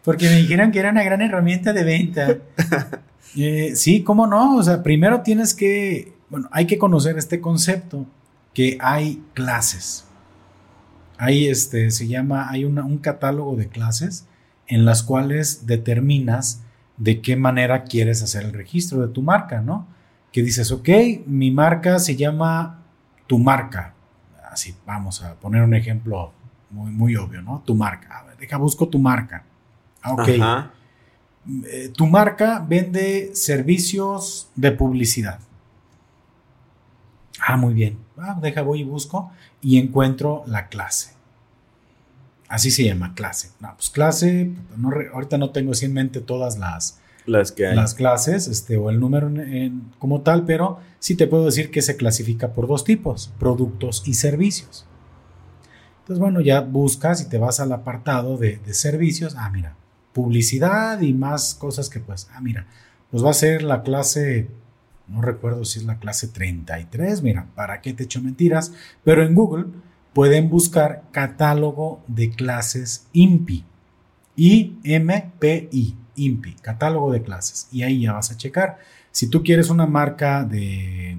Porque me dijeron que era una gran herramienta de venta. Eh, sí, cómo no. O sea, primero tienes que, bueno, hay que conocer este concepto, que hay clases. Hay este, se llama, hay un catálogo de clases en las cuales determinas de qué manera quieres hacer el registro de tu marca, ¿no? que dices, ok, mi marca se llama tu marca. Así, vamos a poner un ejemplo muy, muy obvio, ¿no? Tu marca. A ver, deja, busco tu marca. Ah, ok. Eh, tu marca vende servicios de publicidad. Ah, muy bien. Ah, deja, voy y busco y encuentro la clase. Así se llama, clase. No, pues clase, ahorita no tengo así en mente todas las, las que hay. Las clases, este, o el número como tal, pero sí te puedo decir que se clasifica por dos tipos, productos y servicios. Entonces, bueno, ya buscas y te vas al apartado de, servicios. Ah, mira, publicidad y más cosas que pues, ah, mira, pues va a ser la clase, no recuerdo si es la clase 33, mira, ¿para qué te echo mentiras? Pero en Google pueden buscar catálogo de clases IMPI, I-M-P-I, INPI, catálogo de clases. Y ahí ya vas a checar. Si tú quieres una marca de,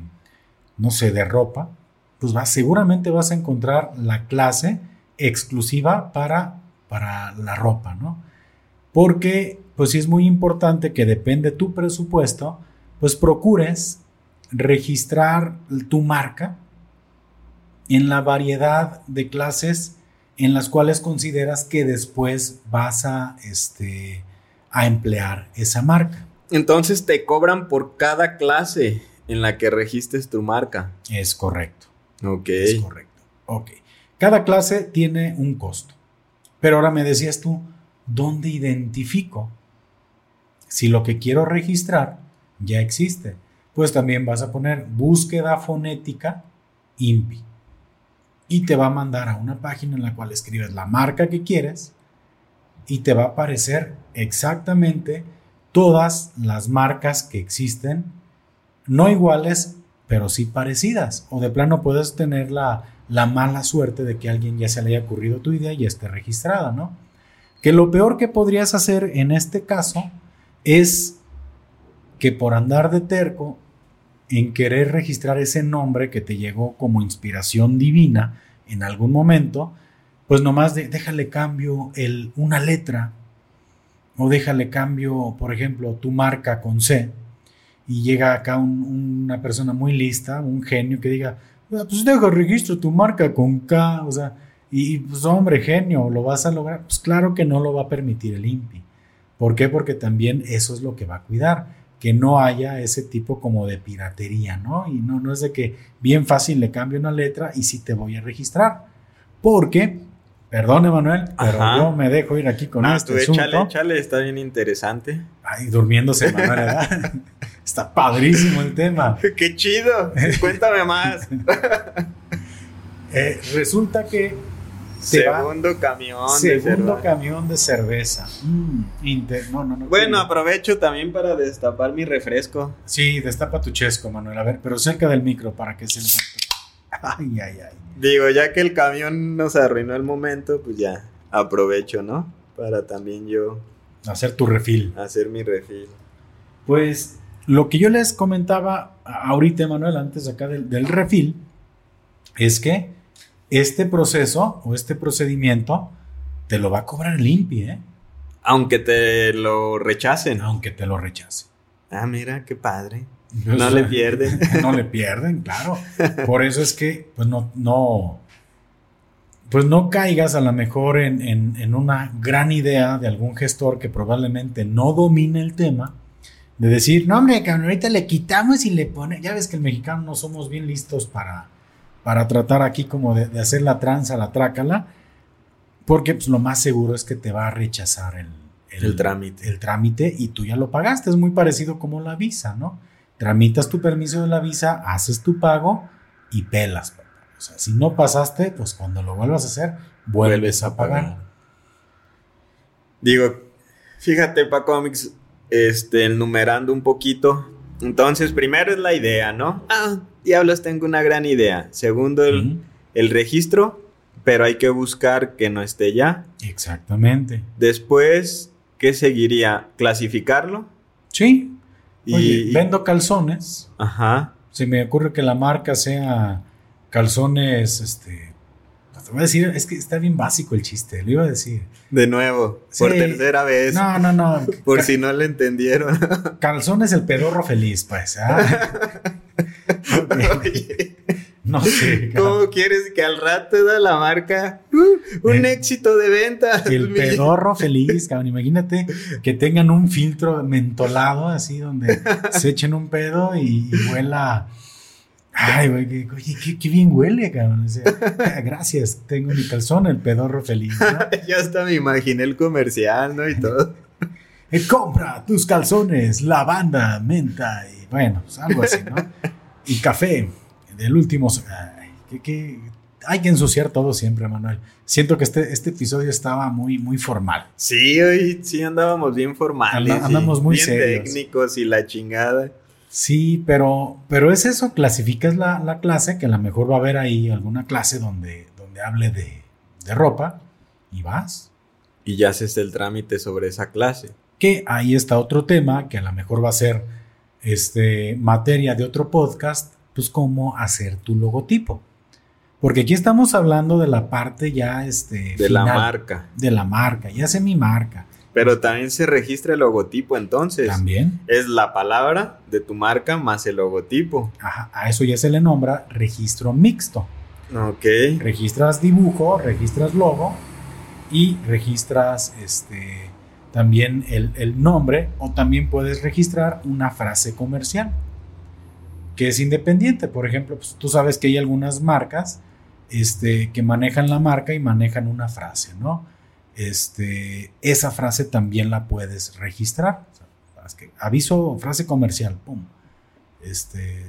no sé, de ropa, pues seguramente vas a encontrar la clase exclusiva para, para la ropa, ¿no? Porque, pues sí es muy importante que depende tu presupuesto, pues procures registrar tu marca en la variedad de clases en las cuales consideras que después vas a este, a emplear esa marca. Entonces te cobran por cada clase en la que registres tu marca. Es correcto. Ok. Es correcto. Ok. Cada clase tiene un costo. Pero ahora me decías tú, ¿dónde identifico si lo que quiero registrar ya existe? Pues también vas a poner búsqueda fonética INPI. Y te va a mandar a una página en la cual escribes la marca que quieres y te va a aparecer exactamente todas las marcas que existen, no iguales, pero sí parecidas. O de plano puedes tener la, la mala suerte de que a alguien ya se le haya ocurrido tu idea y esté registrada, ¿no? Que lo peor que podrías hacer en este caso es que por andar de terco en querer registrar ese nombre que te llegó como inspiración divina en algún momento, pues nomás déjale cambio el, una letra o déjale cambio, por ejemplo, tu marca con C y llega acá una persona muy lista, un genio que diga, ah, pues deja registro tu marca con K, o sea, y pues hombre, genio, ¿lo vas a lograr? Pues claro que no lo va a permitir el INPI. ¿Por qué? Porque también eso es lo que va a cuidar, que no haya ese tipo como de piratería, ¿no? Y no, no es de que bien fácil le cambio una letra y sí te voy a registrar. Porque Perdón, Emanuel, pero yo me dejo ir aquí con este tú échale, échale, está bien interesante. Ay, durmiéndose, Emanuel, ¿verdad? está padrísimo el tema. ¡Qué chido! Cuéntame más. Eh, resulta que... Segundo camión Segundo camión de cerveza. Mm, no, no, no, bueno, aprovecho también para destapar mi refresco. Sí, destapa tu chesco, Manuel. A ver, pero cerca del micro para que se... Ay, ay, ay. Digo, ya que el camión nos arruinó el momento, pues ya aprovecho, ¿no? Para también yo Hacer tu refil. Hacer mi refil. Pues lo que yo les comentaba ahorita, Manuel, antes acá del, del refil, es que este proceso o este procedimiento te lo va a cobrar el INPI, ¿eh? Aunque te lo rechacen. Aunque te lo rechacen. Ah, mira, qué padre. No le pierden. no le pierden, claro. Por eso es que, pues no, no, pues no caigas a lo mejor en, en, una gran idea de algún gestor que probablemente no domine el tema, de decir, no hombre, cabrón, ahorita le quitamos y le pone, ya ves que el mexicano no somos bien listos para, para tratar aquí como de, hacer la tranza, la trácala, porque pues, lo más seguro es que te va a rechazar el, el, trámite. El trámite y tú ya lo pagaste. Es muy parecido como la visa, ¿no? Tramitas tu permiso de la visa, haces tu pago y pelas. O sea, si no pasaste, pues cuando lo vuelvas a hacer, vuelves, a pagar. Digo, fíjate, pa Comics, este, enumerando un poquito. Entonces, primero es la idea, ¿no? Ah, diablos, tengo una gran idea. Segundo, el, el registro, pero hay que buscar que no esté ya. Exactamente. Después, ¿qué seguiría? ¿Clasificarlo? Sí. Y vendo calzones. Ajá. Se me ocurre que la marca sea calzones, este. Te voy a decir, es que está bien básico el chiste, lo iba a decir. De nuevo, por tercera vez. No, no, no. por si no le entendieron. calzones el pedorro feliz, pues. ¿ah? No sé. ¿Cómo quieres que al rato da la marca uh, un eh, éxito de venta? El pedorro feliz, cabrón. Imagínate que tengan un filtro mentolado así donde se echen un pedo y, huela. Ay, güey, oye, qué, bien huele, cabrón. gracias, tengo mi calzón, el pedorro feliz. ya hasta me imaginé el comercial, ¿no? Y todo. Eh, compra tus calzones, lavanda, menta y bueno, pues algo así, ¿no? Y café el último. que, hay que ensuciar todo siempre, Manuel. Siento que este, este episodio estaba muy, muy formal. Sí, hoy sí andábamos bien formales. andamos muy bien técnicos y la chingada. Sí, pero, pero es eso, clasificas la, clase, que a lo mejor va a haber ahí alguna clase donde, donde hable de, de ropa y vas. Y ya haces el trámite sobre esa clase. Que ahí está otro tema, que a lo mejor va a ser este, materia de otro podcast, pues cómo hacer tu logotipo. Porque aquí estamos hablando de la parte ya este de la marca. De la marca, ya sé mi marca. Pero también se registra el logotipo entonces. También. Es la palabra de tu marca más el logotipo. Ajá, a eso ya se le nombra registro mixto. Ok. Registras dibujo, registras logo y registras este también el, el nombre o también puedes registrar una frase comercial que es independiente. Por ejemplo, pues, tú sabes que hay algunas marcas este, que manejan la marca y manejan una frase, ¿no? Este, esa frase también la puedes registrar. aviso, frase comercial, pum. Este,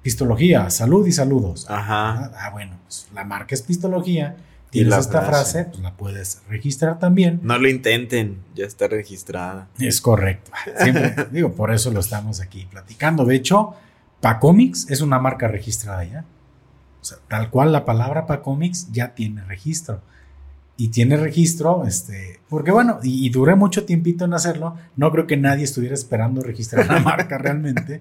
pistología, salud y saludos. Ajá. Ah, bueno, pues la marca es pistología. Tienes esta frase? pues la puedes registrar también. No lo intenten, ya está registrada. Es correcto. Siempre, digo, por eso lo estamos aquí platicando. De hecho, Pacomics es una marca registrada ya. O sea, tal cual la palabra Pacomics ya tiene registro. Y tiene registro, este, porque bueno, y, duré mucho tiempito en hacerlo. No creo que nadie estuviera esperando registrar la marca realmente.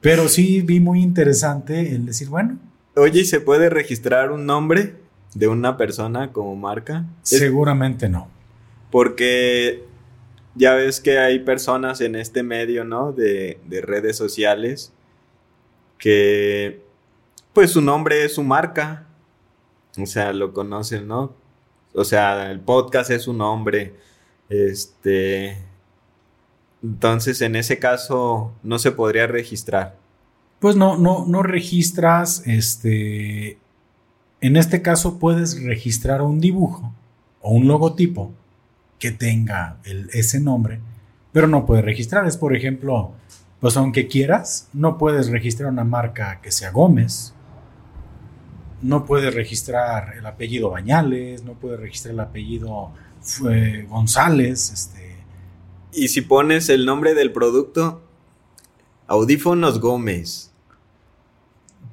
Pero sí vi muy interesante el decir, bueno. Oye, ¿y se puede registrar un nombre de una persona como marca? Seguramente no. Porque ya ves que hay personas en este medio, ¿no? De, de redes sociales que pues su nombre es su marca. O sea, lo conocen, ¿no? O sea, el podcast es su nombre. Este. Entonces, en ese caso, no se podría registrar. Pues no, no, no registras. Este. En este caso, puedes registrar un dibujo o un logotipo que tenga ese nombre, pero no puedes registrar. Es, por ejemplo, pues aunque quieras, no puedes registrar una marca que sea Gómez, no puedes registrar el apellido Bañales, no puedes registrar el apellido eh, González, este. Y si pones el nombre del producto, Audífonos Gómez.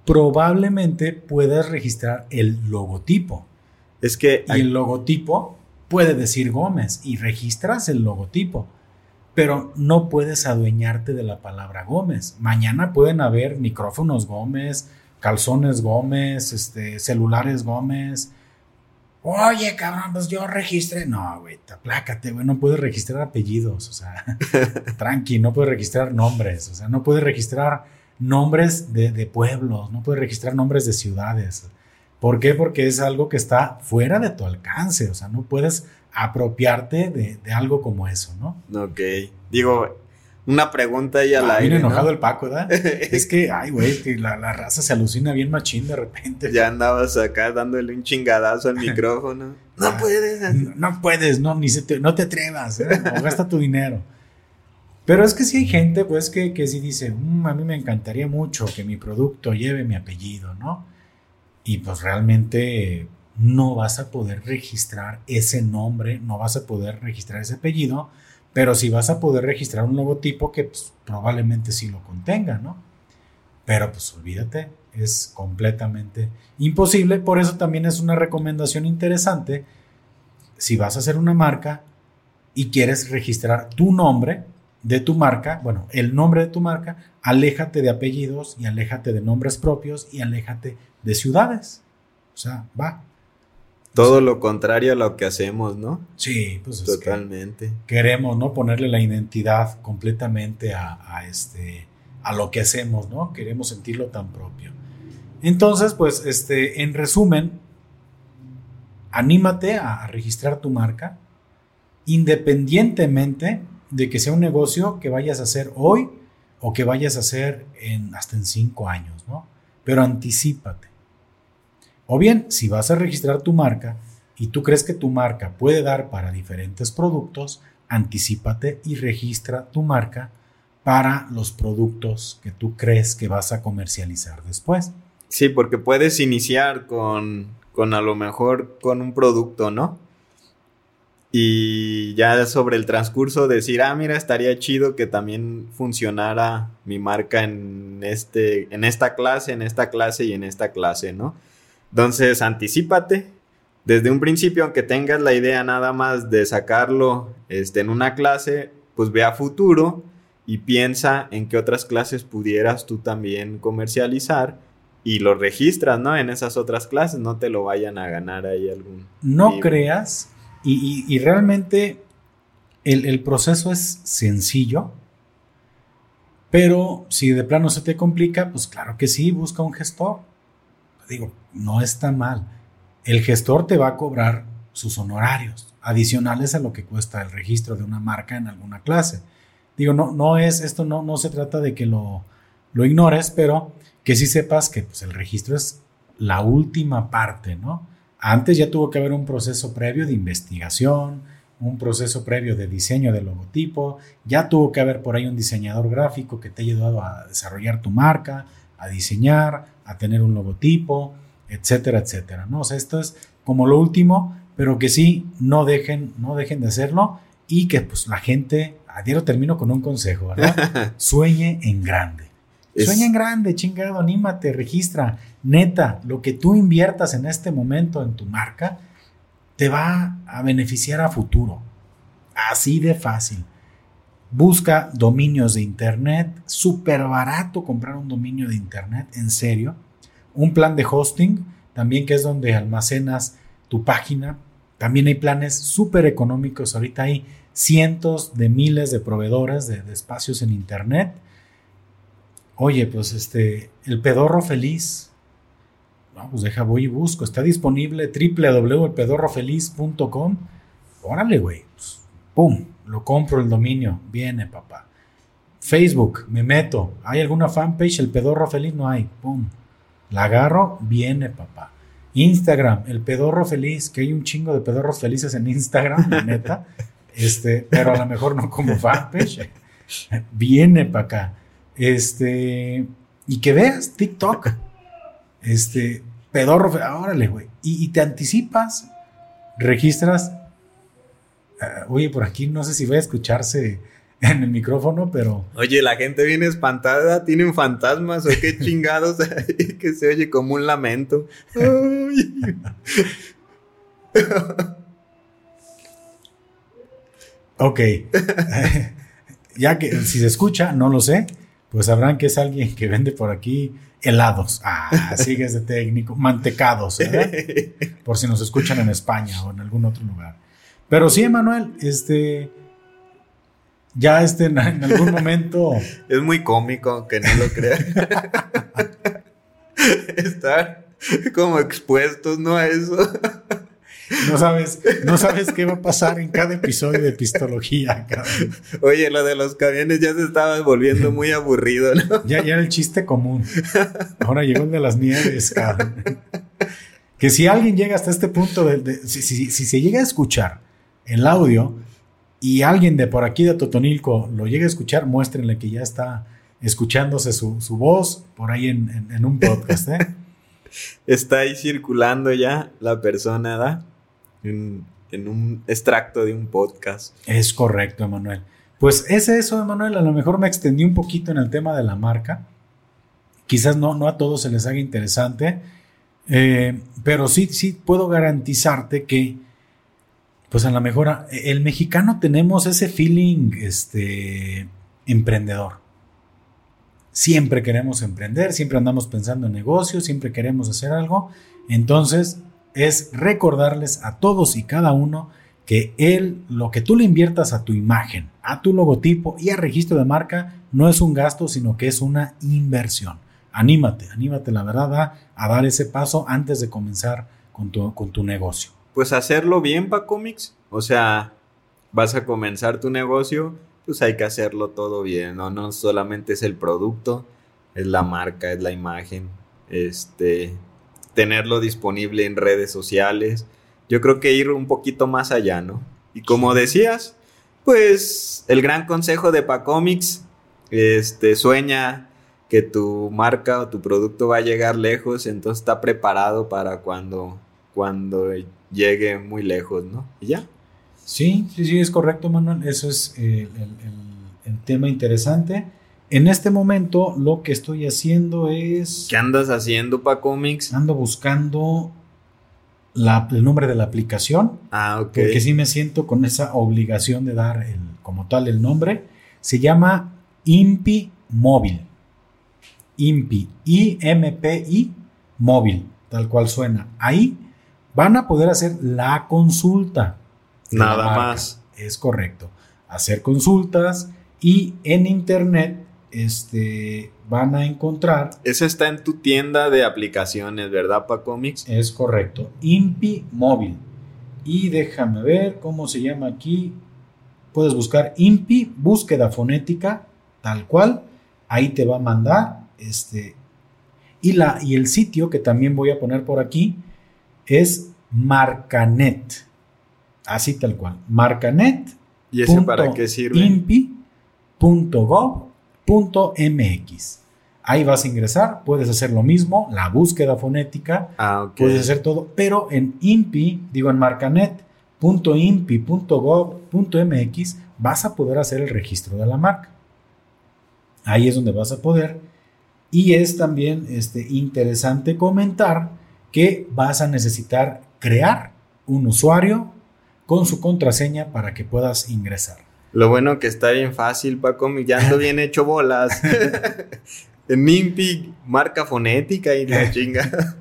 Probablemente puedas registrar el logotipo. Es que. Y el logotipo puede decir Gómez y registras el logotipo, pero no puedes adueñarte de la palabra Gómez. Mañana pueden haber micrófonos Gómez, calzones Gómez, este, celulares Gómez. Oye, cabrón, pues yo registré. No, güey, aplácate, güey, no puedes registrar apellidos, o sea, tranqui, no puedes registrar nombres, o sea, no puedes registrar nombres de, de pueblos, no puedes registrar nombres de ciudades. ¿Por qué? Porque es algo que está fuera de tu alcance, o sea, no puedes apropiarte de, algo como eso, ¿no? Ok. Digo, una pregunta ahí al ah, aire. Viene enojado el Paco, ¿verdad? es que, ay, güey, que la, raza se alucina bien machín de repente. Ya andabas acá dándole un chingadazo al micrófono. no ah, puedes. No, puedes, no, ni se te, no te atrevas, ¿eh? o gasta tu dinero. Pero es que sí hay gente, pues, que, que sí dice, mm, a mí me encantaría mucho que mi producto lleve mi apellido, ¿no? y pues realmente no vas a poder registrar ese nombre, no vas a poder registrar ese apellido, pero sí vas a poder registrar un logotipo que pues, probablemente sí lo contenga, ¿no? Pero pues olvídate, es completamente imposible, por eso también es una recomendación interesante, si vas a hacer una marca y quieres registrar tu nombre de tu marca, bueno, el nombre de tu marca, aléjate de apellidos y aléjate de nombres propios y aléjate de ciudades. O sea, va. Todo lo contrario a lo que hacemos, ¿no? Sí, pues totalmente. queremos, ¿no? Ponerle la identidad completamente a, este a lo que hacemos, ¿no? Queremos sentirlo tan propio. Entonces, pues, este, en resumen, anímate a, registrar tu marca, independientemente de que sea un negocio que vayas a hacer hoy o que vayas a hacer en, hasta en cinco años, ¿no? Pero anticipate. O bien, si vas a registrar tu marca y tú crees que tu marca puede dar para diferentes productos, anticipate y registra tu marca para los productos que tú crees que vas a comercializar después. Sí, porque puedes iniciar con, con a lo mejor con un producto, ¿no? Y ya sobre el transcurso decir, ah, mira, estaría chido que también funcionara mi marca en, este, en esta clase, en esta clase y en esta clase, ¿no? Entonces, anticipate. Desde un principio, aunque tengas la idea nada más de sacarlo este, en una clase, pues ve a futuro y piensa en qué otras clases pudieras tú también comercializar y lo registras, ¿no? En esas otras clases, no te lo vayan a ganar ahí algún. No creas, y, realmente el, el, proceso es sencillo, pero si de plano se te complica, pues claro que sí, busca un gestor digo, no está mal. El gestor te va a cobrar sus honorarios adicionales a lo que cuesta el registro de una marca en alguna clase. Digo, no, no es, esto no, no se trata de que lo, lo ignores, pero que sí sepas que pues, el registro es la última parte, ¿no? Antes ya tuvo que haber un proceso previo de investigación, un proceso previo de diseño del logotipo, ya tuvo que haber por ahí un diseñador gráfico que te haya ayudado a desarrollar tu marca, a diseñar, a tener un logotipo, etcétera, etcétera. ¿no? O sea, esto es como lo último, pero que sí, no dejen, no dejen de hacerlo y que pues la gente, a lo termino con un consejo, ¿verdad? Sueñe en grande. Sueña en grande, chingado, anímate, registra. Neta, lo que tú inviertas en este momento en tu marca te va a beneficiar a futuro. Así de fácil. Busca dominios de internet, súper barato comprar un dominio de internet, en serio. Un plan de hosting, también que es donde almacenas tu página. También hay planes súper económicos. Ahorita hay cientos de miles de proveedores de, espacios en internet. Oye, pues este, el pedorro feliz. Vamos, pues deja, voy y busco. Está disponible www.elpedorrofeliz.com. Órale, güey. Pues, ¡Pum! Lo compro el dominio, viene papá. Facebook, me meto, ¿hay alguna fanpage? El pedorro feliz no hay, pum. La agarro, viene papá. Instagram, el pedorro feliz, que hay un chingo de pedorros felices en Instagram, neta. Este, pero a lo mejor no como fanpage. Viene para acá. Este, y que veas TikTok. Este, pedorro, órale, güey. Y, y te anticipas, registras Ah, oye, por aquí no sé si va a escucharse en el micrófono, pero. Oye, la gente viene espantada, tienen fantasmas o qué chingados, que se oye como un lamento. Ok. ya que si se escucha, no lo sé, pues sabrán que es alguien que vende por aquí helados. Ah, sigues de técnico. Mantecados, ¿verdad? Por si nos escuchan en España o en algún otro lugar. Pero sí, Emanuel, este. Ya este, en, en algún momento. Es muy cómico, que no lo crean. Estar como expuestos, ¿no? A eso. No sabes, no sabes qué va a pasar en cada episodio de Pistología, cabrón. Oye, lo de los camiones ya se estaba volviendo muy aburrido, ¿no? Ya, ya era el chiste común. Ahora llegó el de las nieves, cabrón. Que si alguien llega hasta este punto, de, de- si, si- si se llega a escuchar el audio y alguien de por aquí de Totonilco lo llega a escuchar, muéstrenle que ya está escuchándose su, su voz por ahí en, en- en un podcast, ¿eh? Está ahí circulando ya la persona, ¿da? En, en un extracto de un podcast. Es correcto, Emanuel. Pues es eso, Emanuel. A lo mejor me extendí un poquito en el tema de la marca. Quizás no, no a todos se les haga interesante, eh, pero sí, sí puedo garantizarte que, pues a lo mejor el mexicano tenemos ese feeling este, emprendedor. Siempre queremos emprender, siempre andamos pensando en negocios, siempre queremos hacer algo. Entonces, es recordarles a todos y cada uno que él, lo que tú le inviertas a tu imagen, a tu logotipo y a registro de marca, no es un gasto, sino que es una inversión. Anímate, anímate, la verdad, a, a dar ese paso antes de comenzar con tu, con tu negocio. Pues hacerlo bien para cómics. O sea, vas a comenzar tu negocio, pues hay que hacerlo todo bien, ¿no? No solamente es el producto, es la marca, es la imagen, este, tenerlo disponible en redes sociales. Yo creo que ir un poquito más allá, ¿no? Y como decías, pues el gran consejo de Pacomics, este, sueña que tu marca o tu producto va a llegar lejos, entonces está preparado para cuando, cuando llegue muy lejos, ¿no? Y ya. Sí, sí, sí, es correcto, Manuel. Eso es eh, el, el- el tema interesante. En este momento lo que estoy haciendo es... ¿Qué andas haciendo, Pacomics? Ando buscando la- el nombre de la aplicación. Ah, ok. porque sí me siento con esa obligación de dar el, como tal el nombre. Se llama IMPI Móvil. IMPI, I-M-P-I Móvil, tal cual suena. Ahí van a poder hacer la consulta. la Nada más. Es correcto. Hacer consultas y en internet este, van a encontrar Eso está en tu tienda de aplicaciones, ¿verdad, Pacomics? Es correcto. INPI móvil. Y déjame ver cómo se llama aquí. Puedes buscar INPI, búsqueda fonética, tal cual. Ahí te va a mandar. Este. Y, la, y el sitio que también voy a poner por aquí es Marcanet. Así tal cual. Marcanet. ¿Y ese para qué sirve? INPI.gov.mx. Ahí vas a ingresar, puedes hacer lo mismo, la búsqueda fonética, Ah, ok. puedes hacer todo, pero en INPI, digo en marcanet.inpi.gov.mx vas a poder hacer el registro de la marca. Ahí es donde vas a poder. Y es también este, interesante comentar que vas a necesitar crear un usuario con su contraseña para que puedas ingresar. Lo bueno que está bien fácil, Pacomics. Ya ando bien hecho bolas. en NIMPI, marca fonética y la chinga.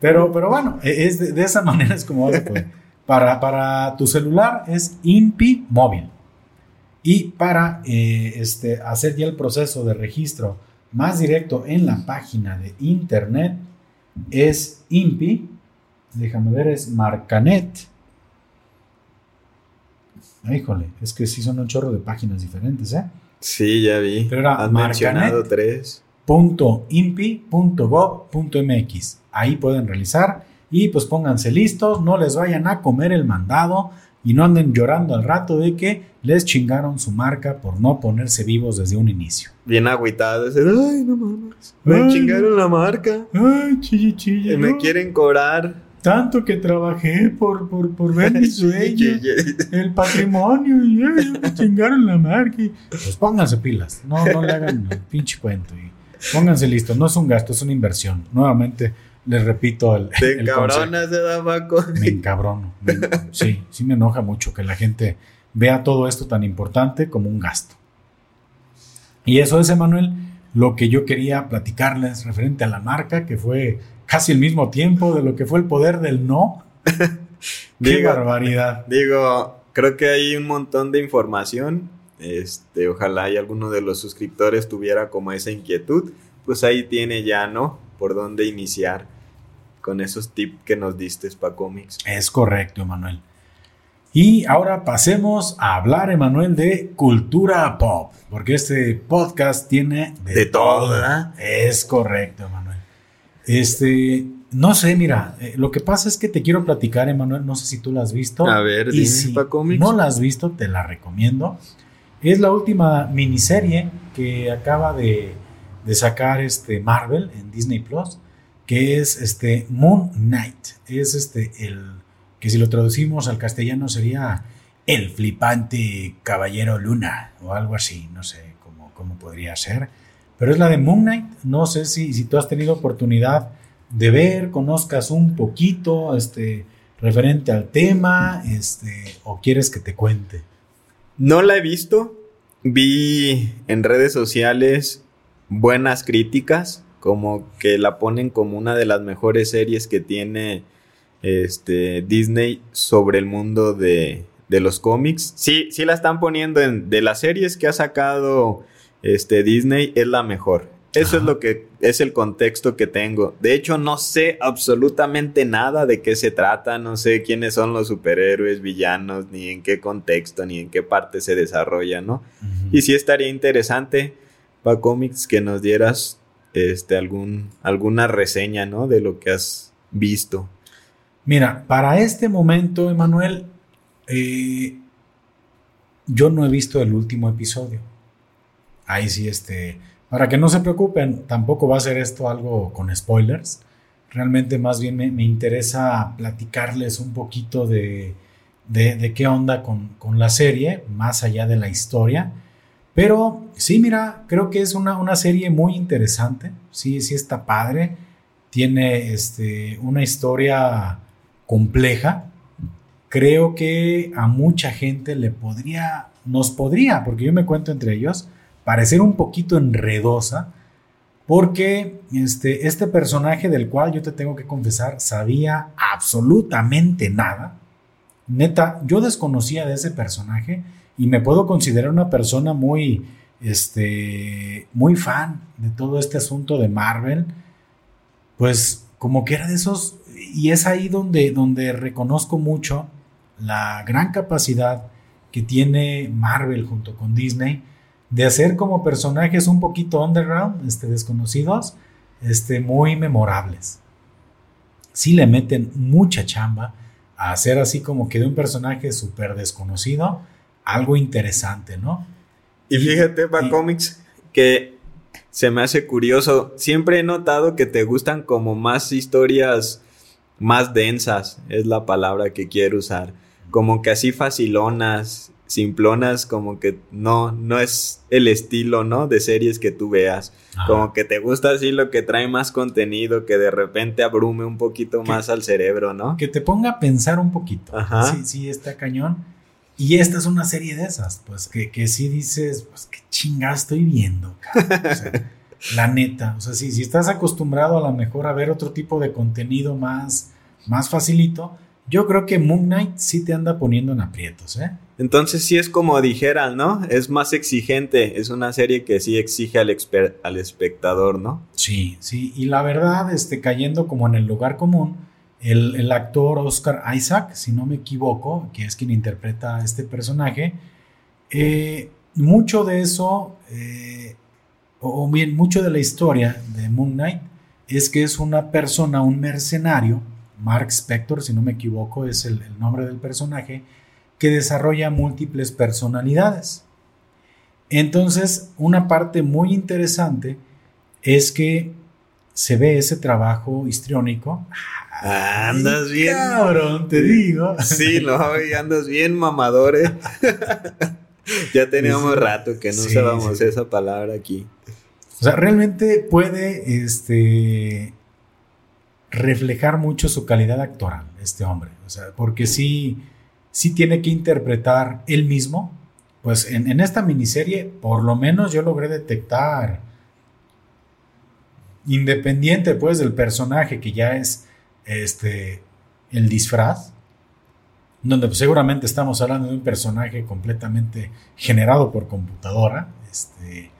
Pero, pero bueno, e- es de, de esa manera es como vas a poder. Para, para tu celular es INPI móvil. Y para eh, este, hacer ya el proceso de registro más directo en la página de internet es INPI. Déjame ver, es Marcanet. Ay, Híjole, es que sí son un chorro de páginas diferentes, ¿eh? Sí, ya vi. Pero era Has mencionado tres. .impi.gov.mx. Ahí pueden realizar y pues pónganse listos, no les vayan a comer el mandado y no anden llorando al rato de que les chingaron su marca por no ponerse vivos desde un inicio. Bien agüitado. ese, Ay, no mames. Me Ay. chingaron la marca. Ay, chille, chille. Me no. quieren cobrar. Tanto que trabajé por, por, por ver mi sueño, el patrimonio, y ay, me chingaron la marca. y- Pues pónganse pilas, no, no le hagan el pinche cuento. Y pónganse listos, no es un gasto, es una inversión. Nuevamente les repito el, Te el consejo. cabronas de da Paco. Me encabrono. me- sí, sí me enoja mucho que la gente vea todo esto tan importante como un gasto. Y eso es, Emanuel, lo que yo quería platicarles referente a la marca, que fue casi el mismo tiempo de lo que fue el poder del no. Qué barbaridad. Digo, creo que hay un montón de información. Este, ojalá y alguno de los suscriptores tuviera como esa inquietud. Pues ahí tiene ya, ¿no? Por dónde iniciar con esos tips que nos diste, para cómics. Es correcto, Emanuel. Y ahora pasemos a hablar, Emanuel, de cultura pop, porque este podcast tiene de, todo. Es correcto, Emanuel. Este, no sé, mira, eh, lo que pasa es que te quiero platicar, Emanuel, no sé si tú la has visto. A ver, y si no la has visto, te la recomiendo. Es la última miniserie que acaba de, de sacar este Marvel en Disney Plus, que es este Moon Knight. Es este el que si lo traducimos al castellano sería el flipante caballero luna o algo así, no sé cómo, cómo podría ser. Pero es la de Moon Knight, no sé si, si tú has tenido oportunidad de ver, conozcas un poquito este, referente al tema este, o quieres que te cuente. No la he visto, vi en redes sociales buenas críticas, como que la ponen como una de las mejores series que tiene este, Disney sobre el mundo de, de los cómics. Sí, sí la están poniendo en, de las series que ha sacado este, Disney, es la mejor. Eso es lo que es el contexto que tengo. De hecho, no sé absolutamente nada de qué se trata, no sé quiénes son los superhéroes, villanos, ni en qué contexto, ni en qué parte se desarrolla, ¿no? Y sí estaría interesante, para cómics, que nos dieras este, algún, alguna reseña, ¿no? De lo que has visto. Mira, para este momento, Emanuel, eh, yo no he visto el último episodio. Ahí sí, este, para que no se preocupen, tampoco va a ser esto algo con spoilers. Realmente más bien me, interesa platicarles un poquito de, de, qué onda con, con, la serie, más allá de la historia. Pero sí, mira, creo que es una, una serie muy interesante. Sí, sí está padre. Tiene este, una historia compleja, creo que a mucha gente le podría, nos podría, porque yo me cuento entre ellos, parecer un poquito enredosa, porque este, este personaje del cual yo te tengo que confesar sabía absolutamente nada. Neta, yo desconocía de ese personaje y me puedo considerar una persona muy, este, muy fan de todo este asunto de Marvel. Pues como que era de esos y es ahí donde, donde reconozco mucho la gran capacidad que tiene Marvel junto con Disney de hacer como personajes un poquito underground, este, desconocidos, este, muy memorables. Sí le meten mucha chamba a hacer así como que de un personaje súper desconocido, algo interesante, ¿no? Y fíjate, para cómics, que se me hace curioso. Siempre he notado que te gustan como más historias más densas, es la palabra que quiero usar. Como que así facilonas, simplonas, como que no, no es el estilo, ¿no? De series que tú veas. Como que te gusta así lo que trae más contenido, que de repente abrume un poquito más al cerebro, ¿no? Que te ponga a pensar un poquito. Ajá. Sí, sí, está cañón. Y esta es una serie de esas, pues que, que sí dices, pues qué chingada estoy viendo, la neta, o sea, si, si estás acostumbrado a lo mejor a ver otro tipo de contenido más, más facilito, yo creo que Moon Knight sí te anda poniendo en aprietos, ¿eh? Entonces sí es como dijeran, ¿no? Es más exigente, es una serie que sí exige al, al espectador, ¿no? Sí, sí, y la verdad, este, cayendo como en el lugar común, el, actor Oscar Isaac, si no me equivoco, que es quien interpreta a este personaje, eh, mucho de eso eh, o bien mucho de la historia de Moon Knight es que es una persona, un mercenario, Mark Spector, si no me equivoco, es el, nombre del personaje, que desarrolla múltiples personalidades. Entonces, una parte muy interesante es que se ve ese trabajo histriónico. andas bien. Cabrón, te digo. Sí, no, andas bien mamadores. ya teníamos rato que no usábamos esa palabra aquí. O sea, realmente puede este, reflejar mucho su calidad actoral, este hombre. O sea, porque sí, sí tiene que interpretar él mismo. Pues en, en esta miniserie, por lo menos yo logré detectar, independiente pues del personaje que ya es este, el disfraz, donde pues, seguramente estamos hablando de un personaje completamente generado por computadora. Este,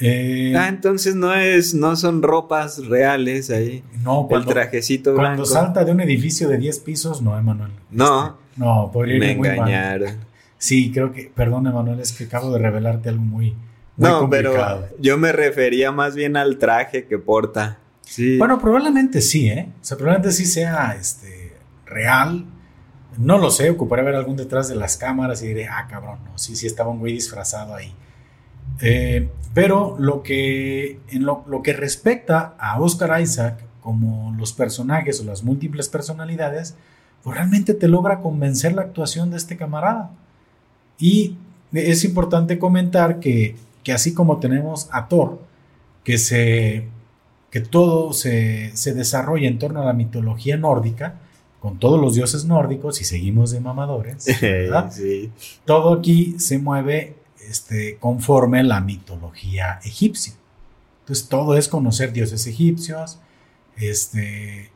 eh, ah, entonces no es, no son ropas reales ahí. No, cuando, el trajecito Cuando salta de un edificio de 10 pisos, no, Emanuel. No. Este, no, podría ir Me muy engañaron. Sí, creo que, perdón, Emanuel, es que acabo de revelarte algo muy, no, pero yo me refería más bien al traje que porta. Sí. Bueno, probablemente sí, ¿eh? O sea, probablemente sí sea este, real. No lo sé, ocuparé ver algún detrás de las cámaras y diré, ah, cabrón, no, sí, sí estaba muy disfrazado ahí. Eh, pero lo que, en lo, lo, que respecta a Oscar Isaac, como los personajes o las múltiples personalidades, pues realmente te logra convencer la actuación de este camarada. Y es importante comentar que que así como tenemos a Thor, que, se, que todo se, desarrolla en torno a la mitología nórdica, con todos los dioses nórdicos y seguimos de mamadores, todo aquí se mueve este, conforme la mitología egipcia. Entonces todo es conocer dioses egipcios, este,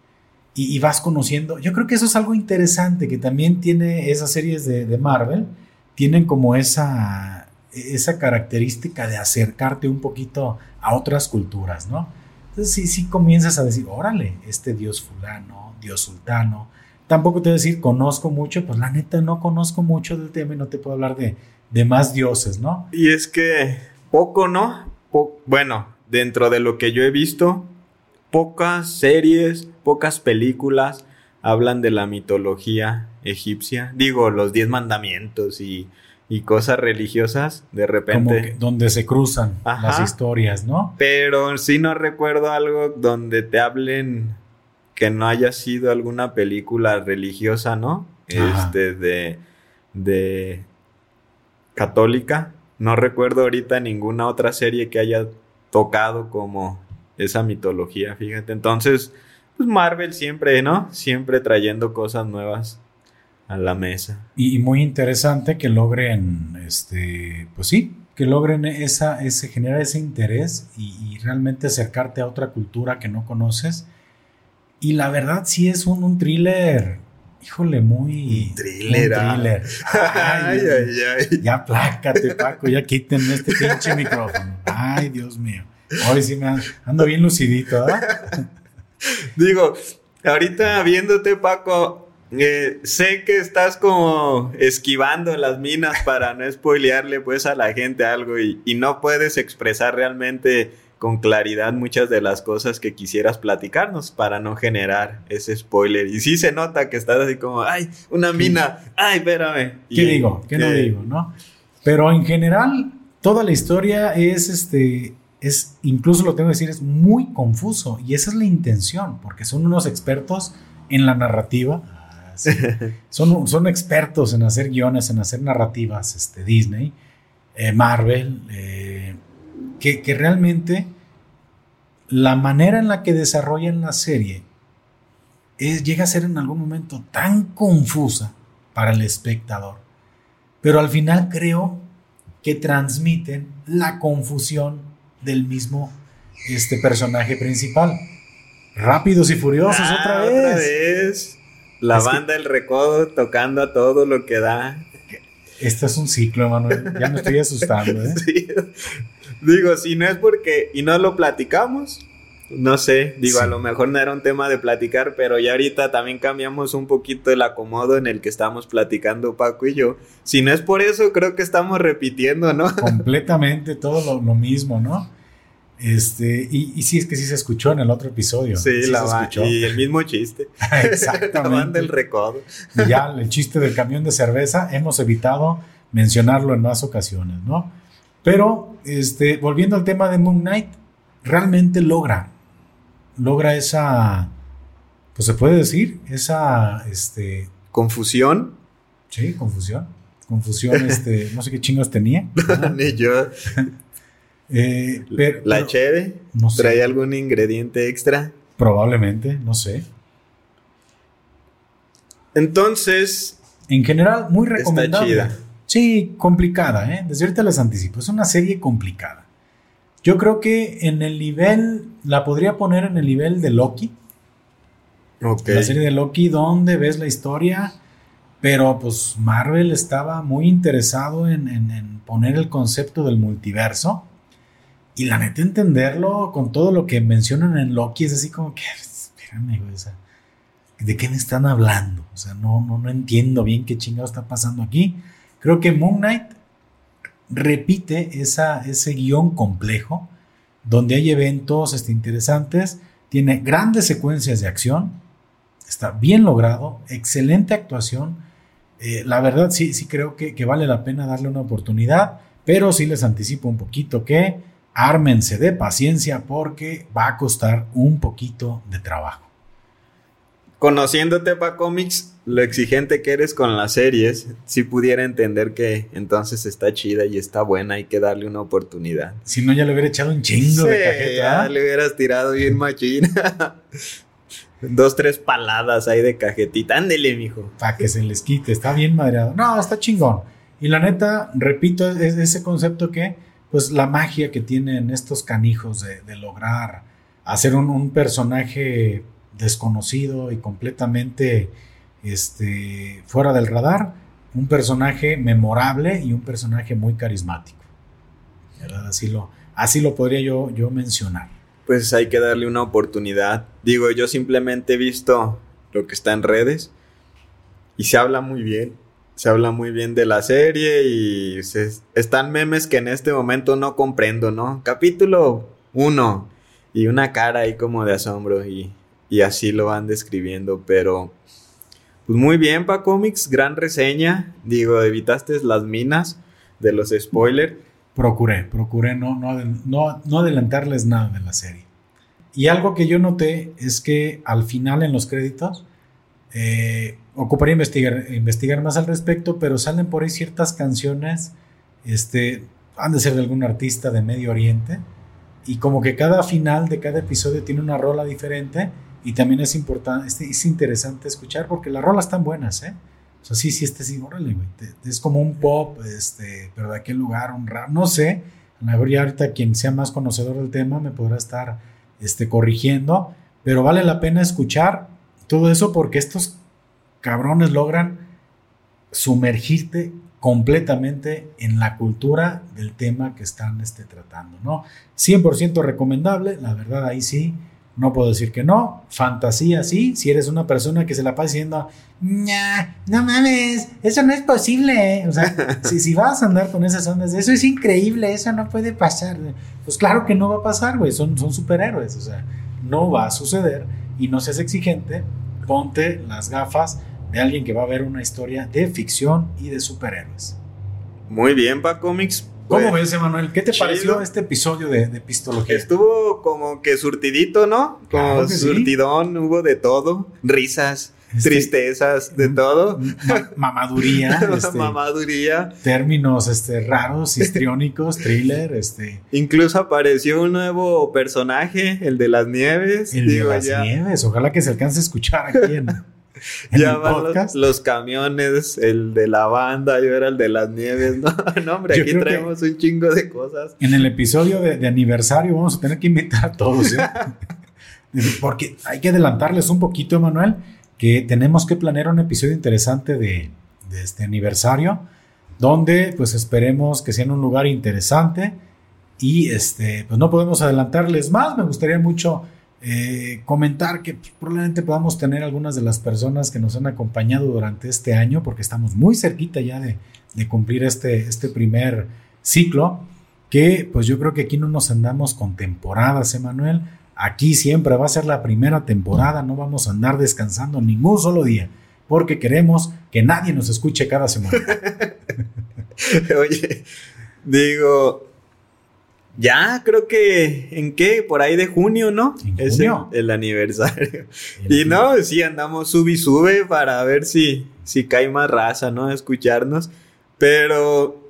y, vas conociendo. Yo creo que eso es algo interesante que también tiene esas series de, de Marvel, tienen como esa esa característica de acercarte un poquito a otras culturas, ¿no? Entonces sí, sí comienzas a decir, órale, este dios fulano, dios sultano. Tampoco te voy a decir, conozco mucho, pues la neta no conozco mucho del tema y no te puedo hablar de, de más dioses, ¿no? Y es que poco, ¿no? bueno, dentro de lo que yo he visto, pocas series, pocas películas hablan de la mitología egipcia. Digo, los diez mandamientos y y cosas religiosas, de repente. donde se cruzan las historias, ¿no? Pero sí no recuerdo algo donde te hablen que no haya sido alguna película religiosa, ¿no? Este, de, de católica. No recuerdo ahorita ninguna otra serie que haya tocado como esa mitología, fíjate. Entonces, pues Marvel siempre, ¿no? Siempre trayendo cosas nuevas a la mesa. Y, muy interesante que logren, este, pues sí, que logren esa, ese, generar ese interés y, realmente acercarte a otra cultura que no conoces. Y la verdad sí es un, un thriller, híjole, muy... thriller. Un thriller. Ay, ay, ay, Ya plácate, Paco, ya quítenme este pinche micrófono. Ay, Dios mío. Hoy sí me ando bien lucidito, ¿verdad? Digo, ahorita viéndote, Paco, eh, sé que estás como esquivando las minas para no spoilearle pues a la gente algo y, no puedes expresar realmente con claridad muchas de las cosas que quisieras platicarnos para no generar ese spoiler. Y sí se nota que estás así como, ay, una mina, ay, espérame. ¿Qué digo? ¿Qué no digo? ¿No? Pero en general, toda la historia es este. Es, incluso lo tengo que decir, es muy confuso. Y esa es la intención, porque son unos expertos en la narrativa son, son expertos en hacer guiones, en hacer narrativas, este, Disney, eh, Marvel, eh, que, que, realmente la manera en la que desarrollan la serie es, llega a ser en algún momento tan confusa para el espectador. Pero al final creo que transmiten la confusión del mismo este personaje principal. Rápidos y furiosos ah, otra vez. Otra vez. La banda El Recodo tocando a todo lo que da. Este es un ciclo, Manuel. Ya me estoy asustando, ¿eh? Digo, si no es porque. Y no lo platicamos. No sé, digo, a lo mejor no era un tema de platicar, pero ya ahorita también cambiamos un poquito el acomodo en el que estamos platicando Paco y yo. Si no es por eso, creo que estamos repitiendo, ¿no? Completamente todo lo mismo, ¿no? Este, y, y, sí, es que sí se escuchó en el otro episodio. Sí, la escuchó. Y el mismo chiste. Exactamente. el recodo. Y ya el chiste del camión de cerveza, hemos evitado mencionarlo en más ocasiones, ¿no? Pero, este, volviendo al tema de Moon Knight, realmente logra, logra esa, pues se puede decir, esa, este... Confusión. Sí, confusión. Confusión, este, no sé qué chingos tenía. Ni yo. Eh, ¿La cheve? No ¿Trae algún ingrediente extra? Probablemente, no sé. Entonces, En general, muy recomendable. Está chida. Sí, complicada, ¿eh? Desde ahorita les anticipo. Es una serie complicada. Yo creo que en el nivel, la podría poner en el nivel de Loki. Ok. La serie de Loki, donde ves la historia, pero pues Marvel estaba muy interesado en, en- en poner el concepto del multiverso. Y la neta, entenderlo con todo lo que mencionan en Loki es así como que, espérame, güey, o sea, ¿de qué me están hablando? O sea, no, no, no entiendo bien qué chingado está pasando aquí. Creo que Moon Knight repite ese guion complejo, donde hay eventos este, interesantes, tiene grandes secuencias de acción, está bien logrado, excelente actuación. Eh, la verdad, sí, sí creo que, que vale la pena darle una oportunidad, pero sí les anticipo un poquito que ármense de paciencia porque va a costar un poquito de trabajo. Conociéndote para cómics, lo exigente que eres con las series, si pudiera entender que entonces está chida y está buena, hay que darle una oportunidad. Si no, ya le hubiera echado un chingo Sí, de cajeta. ya le hubieras tirado bien machina. Dos, tres paladas ahí de cajetita. Ándele, mijo. para que se les quite, está bien madreado. No, está chingón. Y la neta, repito, es ese concepto que, pues la magia que tienen estos canijos de, de lograr hacer un, un personaje desconocido y completamente este, fuera del radar, un personaje memorable y un personaje muy carismático. Así lo, así lo podría yo, yo mencionar. Pues hay que darle una oportunidad. Digo, yo simplemente he visto lo que está en redes y se habla muy bien. Se habla muy bien de la serie y se- están memes que en este momento no comprendo, ¿no? Capítulo 1 y una cara ahí como de asombro y, y así lo van describiendo, pero pues muy bien para cómics, gran reseña. Digo, evitaste las minas de los spoilers. Procuré, procuré no, no, no adelantarles nada de la serie. Y algo que yo noté es que al final en los créditos, eh, ocuparía investigar, investigar más al respecto, pero salen por ahí ciertas canciones, este, han de ser de algún artista de Medio Oriente, y como que cada final de cada episodio tiene una rola diferente, y también es importante, es, es interesante escuchar porque las rolas están buenas, ¿eh? O sea, sí, sí, este sí, órale, güey. Es como un pop, este, pero de aquel lugar, un rap, no sé. A lo mejor ya ahorita quien sea más conocedor del tema me podrá estar este, corrigiendo, pero vale la pena escuchar todo eso porque estos cabrones logran sumergirte completamente en la cultura del tema que están este, tratando, ¿no? 100% recomendable, la verdad ahí sí, no puedo decir que no. Fantasía, sí. Si eres una persona que se la pasa diciendo, "Ña, no mames, eso no es posible. O sea, si, si vas a andar con esas ondas, eso es increíble, eso no puede pasar. Pues claro que no va a pasar, güey. Son, son superhéroes. O sea, no va a suceder. Y no seas exigente. Ponte las gafas de alguien que va a ver una historia de ficción y de superhéroes. Muy bien, pa cómics. ¿Cómo ves, Emanuel? ¿Qué te chido. pareció este episodio de, de Pistología? Estuvo como que surtidito, ¿no? Como Claro sí. surtidón, hubo de todo. Risas, Este- tristezas, de todo. Ma- mamaduría, este, Mamaduría. términos este, raros, histriónicos, thriller, este, Incluso apareció un nuevo personaje, el de las nieves. el Digo, de las ya, nieves. Ojalá que se alcance a escuchar aquí en ya van los, los camiones, el de la banda, yo era el de las nieves. No, no hombre, Yo aquí traemos un chingo de cosas. En el episodio de, de aniversario vamos a tener que invitar a todos, ¿eh? Porque hay que adelantarles un poquito, Emanuel, que tenemos que planear un episodio interesante de, de este aniversario, donde pues esperemos que sea en un lugar interesante y este, pues no podemos adelantarles más. Me gustaría mucho eh, comentar que pues, probablemente podamos tener algunas de las personas que nos han acompañado durante este año, porque estamos muy cerquita ya de, de cumplir este, este primer ciclo, que pues yo creo que aquí no nos andamos con temporadas, Emanuel. Aquí siempre va a ser la primera temporada, no vamos a andar descansando ningún solo día, porque queremos que nadie nos escuche cada semana. Oye, digo, ya creo que en qué, por ahí de junio, ¿no? En es junio. el, el aniversario. Y no, sí andamos sub y sube para ver si, si cae más raza, ¿no? A escucharnos. Pero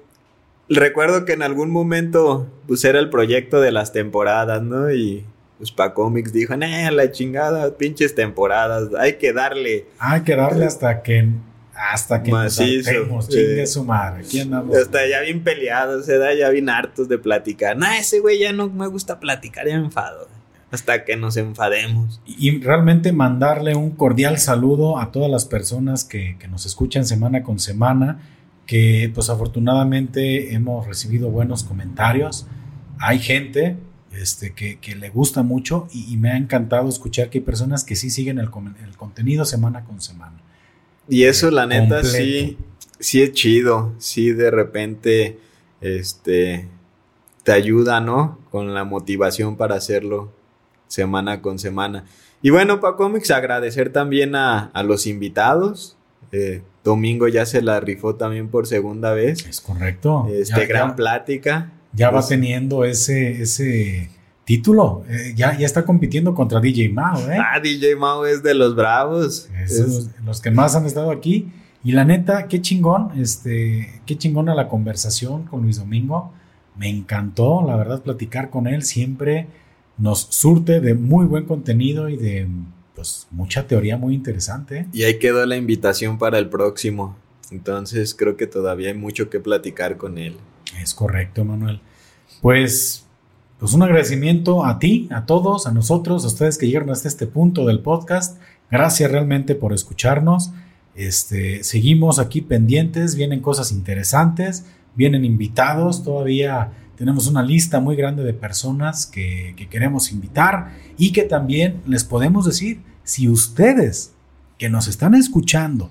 recuerdo que en algún momento, pues era el proyecto de las temporadas, ¿no? Y pues pa Comics dijo, eh, la chingada, pinches temporadas, hay que darle. Hay que darle hasta que Hasta que nos Macizo, sí. chingue su madre. Andamos. Hasta ya bien peleados, se da ya bien hartos de platicar. No, ese güey ya no me gusta platicar, ya me enfado. Hasta que nos enfademos. Y realmente mandarle un cordial saludo a todas las personas que, que nos escuchan semana con semana, que pues afortunadamente hemos recibido buenos comentarios. Hay gente este, que, que le gusta mucho y, y me ha encantado escuchar que hay personas que sí siguen el contenido semana con semana. Y eso, la neta, Completo. sí, sí es chido. Sí, de repente, este, te ayuda, ¿no? Con la motivación para hacerlo semana con semana. Y bueno, para Comics, agradecer también a, a los invitados. Eh, Domingo ya se la rifó también por segunda vez. Es correcto. Este, Ya- gran ya- plática. ya va teniendo ese, ese título. Eh, ya, ya está compitiendo contra DJ Mao, ¿eh? Ah, DJ Mao es de los bravos. Es- los que más han estado aquí. Y la neta, qué chingón, este, qué chingona la conversación con Luis Domingo. Me encantó, la verdad, platicar con él. Siempre nos surte de muy buen contenido y de pues mucha teoría muy interesante. Y ahí quedó la invitación para el próximo. Entonces creo que todavía hay mucho que platicar con él. Es correcto, Manuel. Pues, pues un agradecimiento a ti, a todos, a nosotros, a ustedes que llegaron hasta este punto del podcast. Gracias realmente por escucharnos. Este, seguimos aquí pendientes, vienen cosas interesantes, vienen invitados, todavía tenemos una lista muy grande de personas que, que queremos invitar y que también les podemos decir, si ustedes que nos están escuchando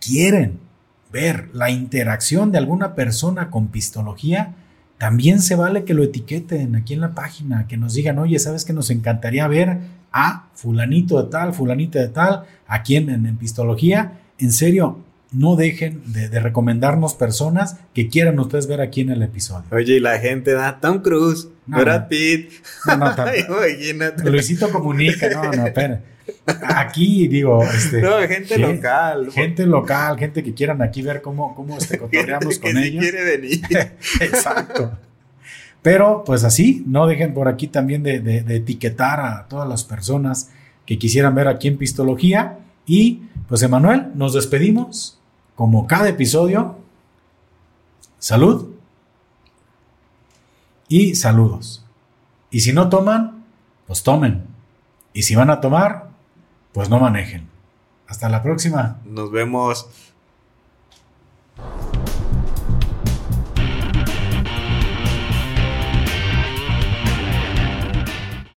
quieren ver la interacción de alguna persona con pistología, también se vale que lo etiqueten aquí en la página, que nos digan, oye, ¿sabes que nos encantaría ver a fulanito de tal, fulanita de tal, aquí en, en, pistología? En serio, no dejen de, de, recomendarnos personas que quieran ustedes ver aquí en el episodio. Oye, y la gente da Tom Cruise, No, Brad no. Pitt. No, no, tam- Imagínate. Luisito comunica, no, no, espera. Aquí digo, este, No, gente local. gente local, gente que quieran aquí ver cómo, cómo este, cotorreamos con ellos. quiere venir. Exacto. Pero pues así, no dejen por aquí también de, de- de etiquetar a todas las personas que quisieran ver aquí en Pistología. Y pues Emanuel, nos despedimos como cada episodio. Salud y saludos. Y si no toman, pues tomen. Y si van a tomar, pues no manejen. Hasta la próxima. Nos vemos.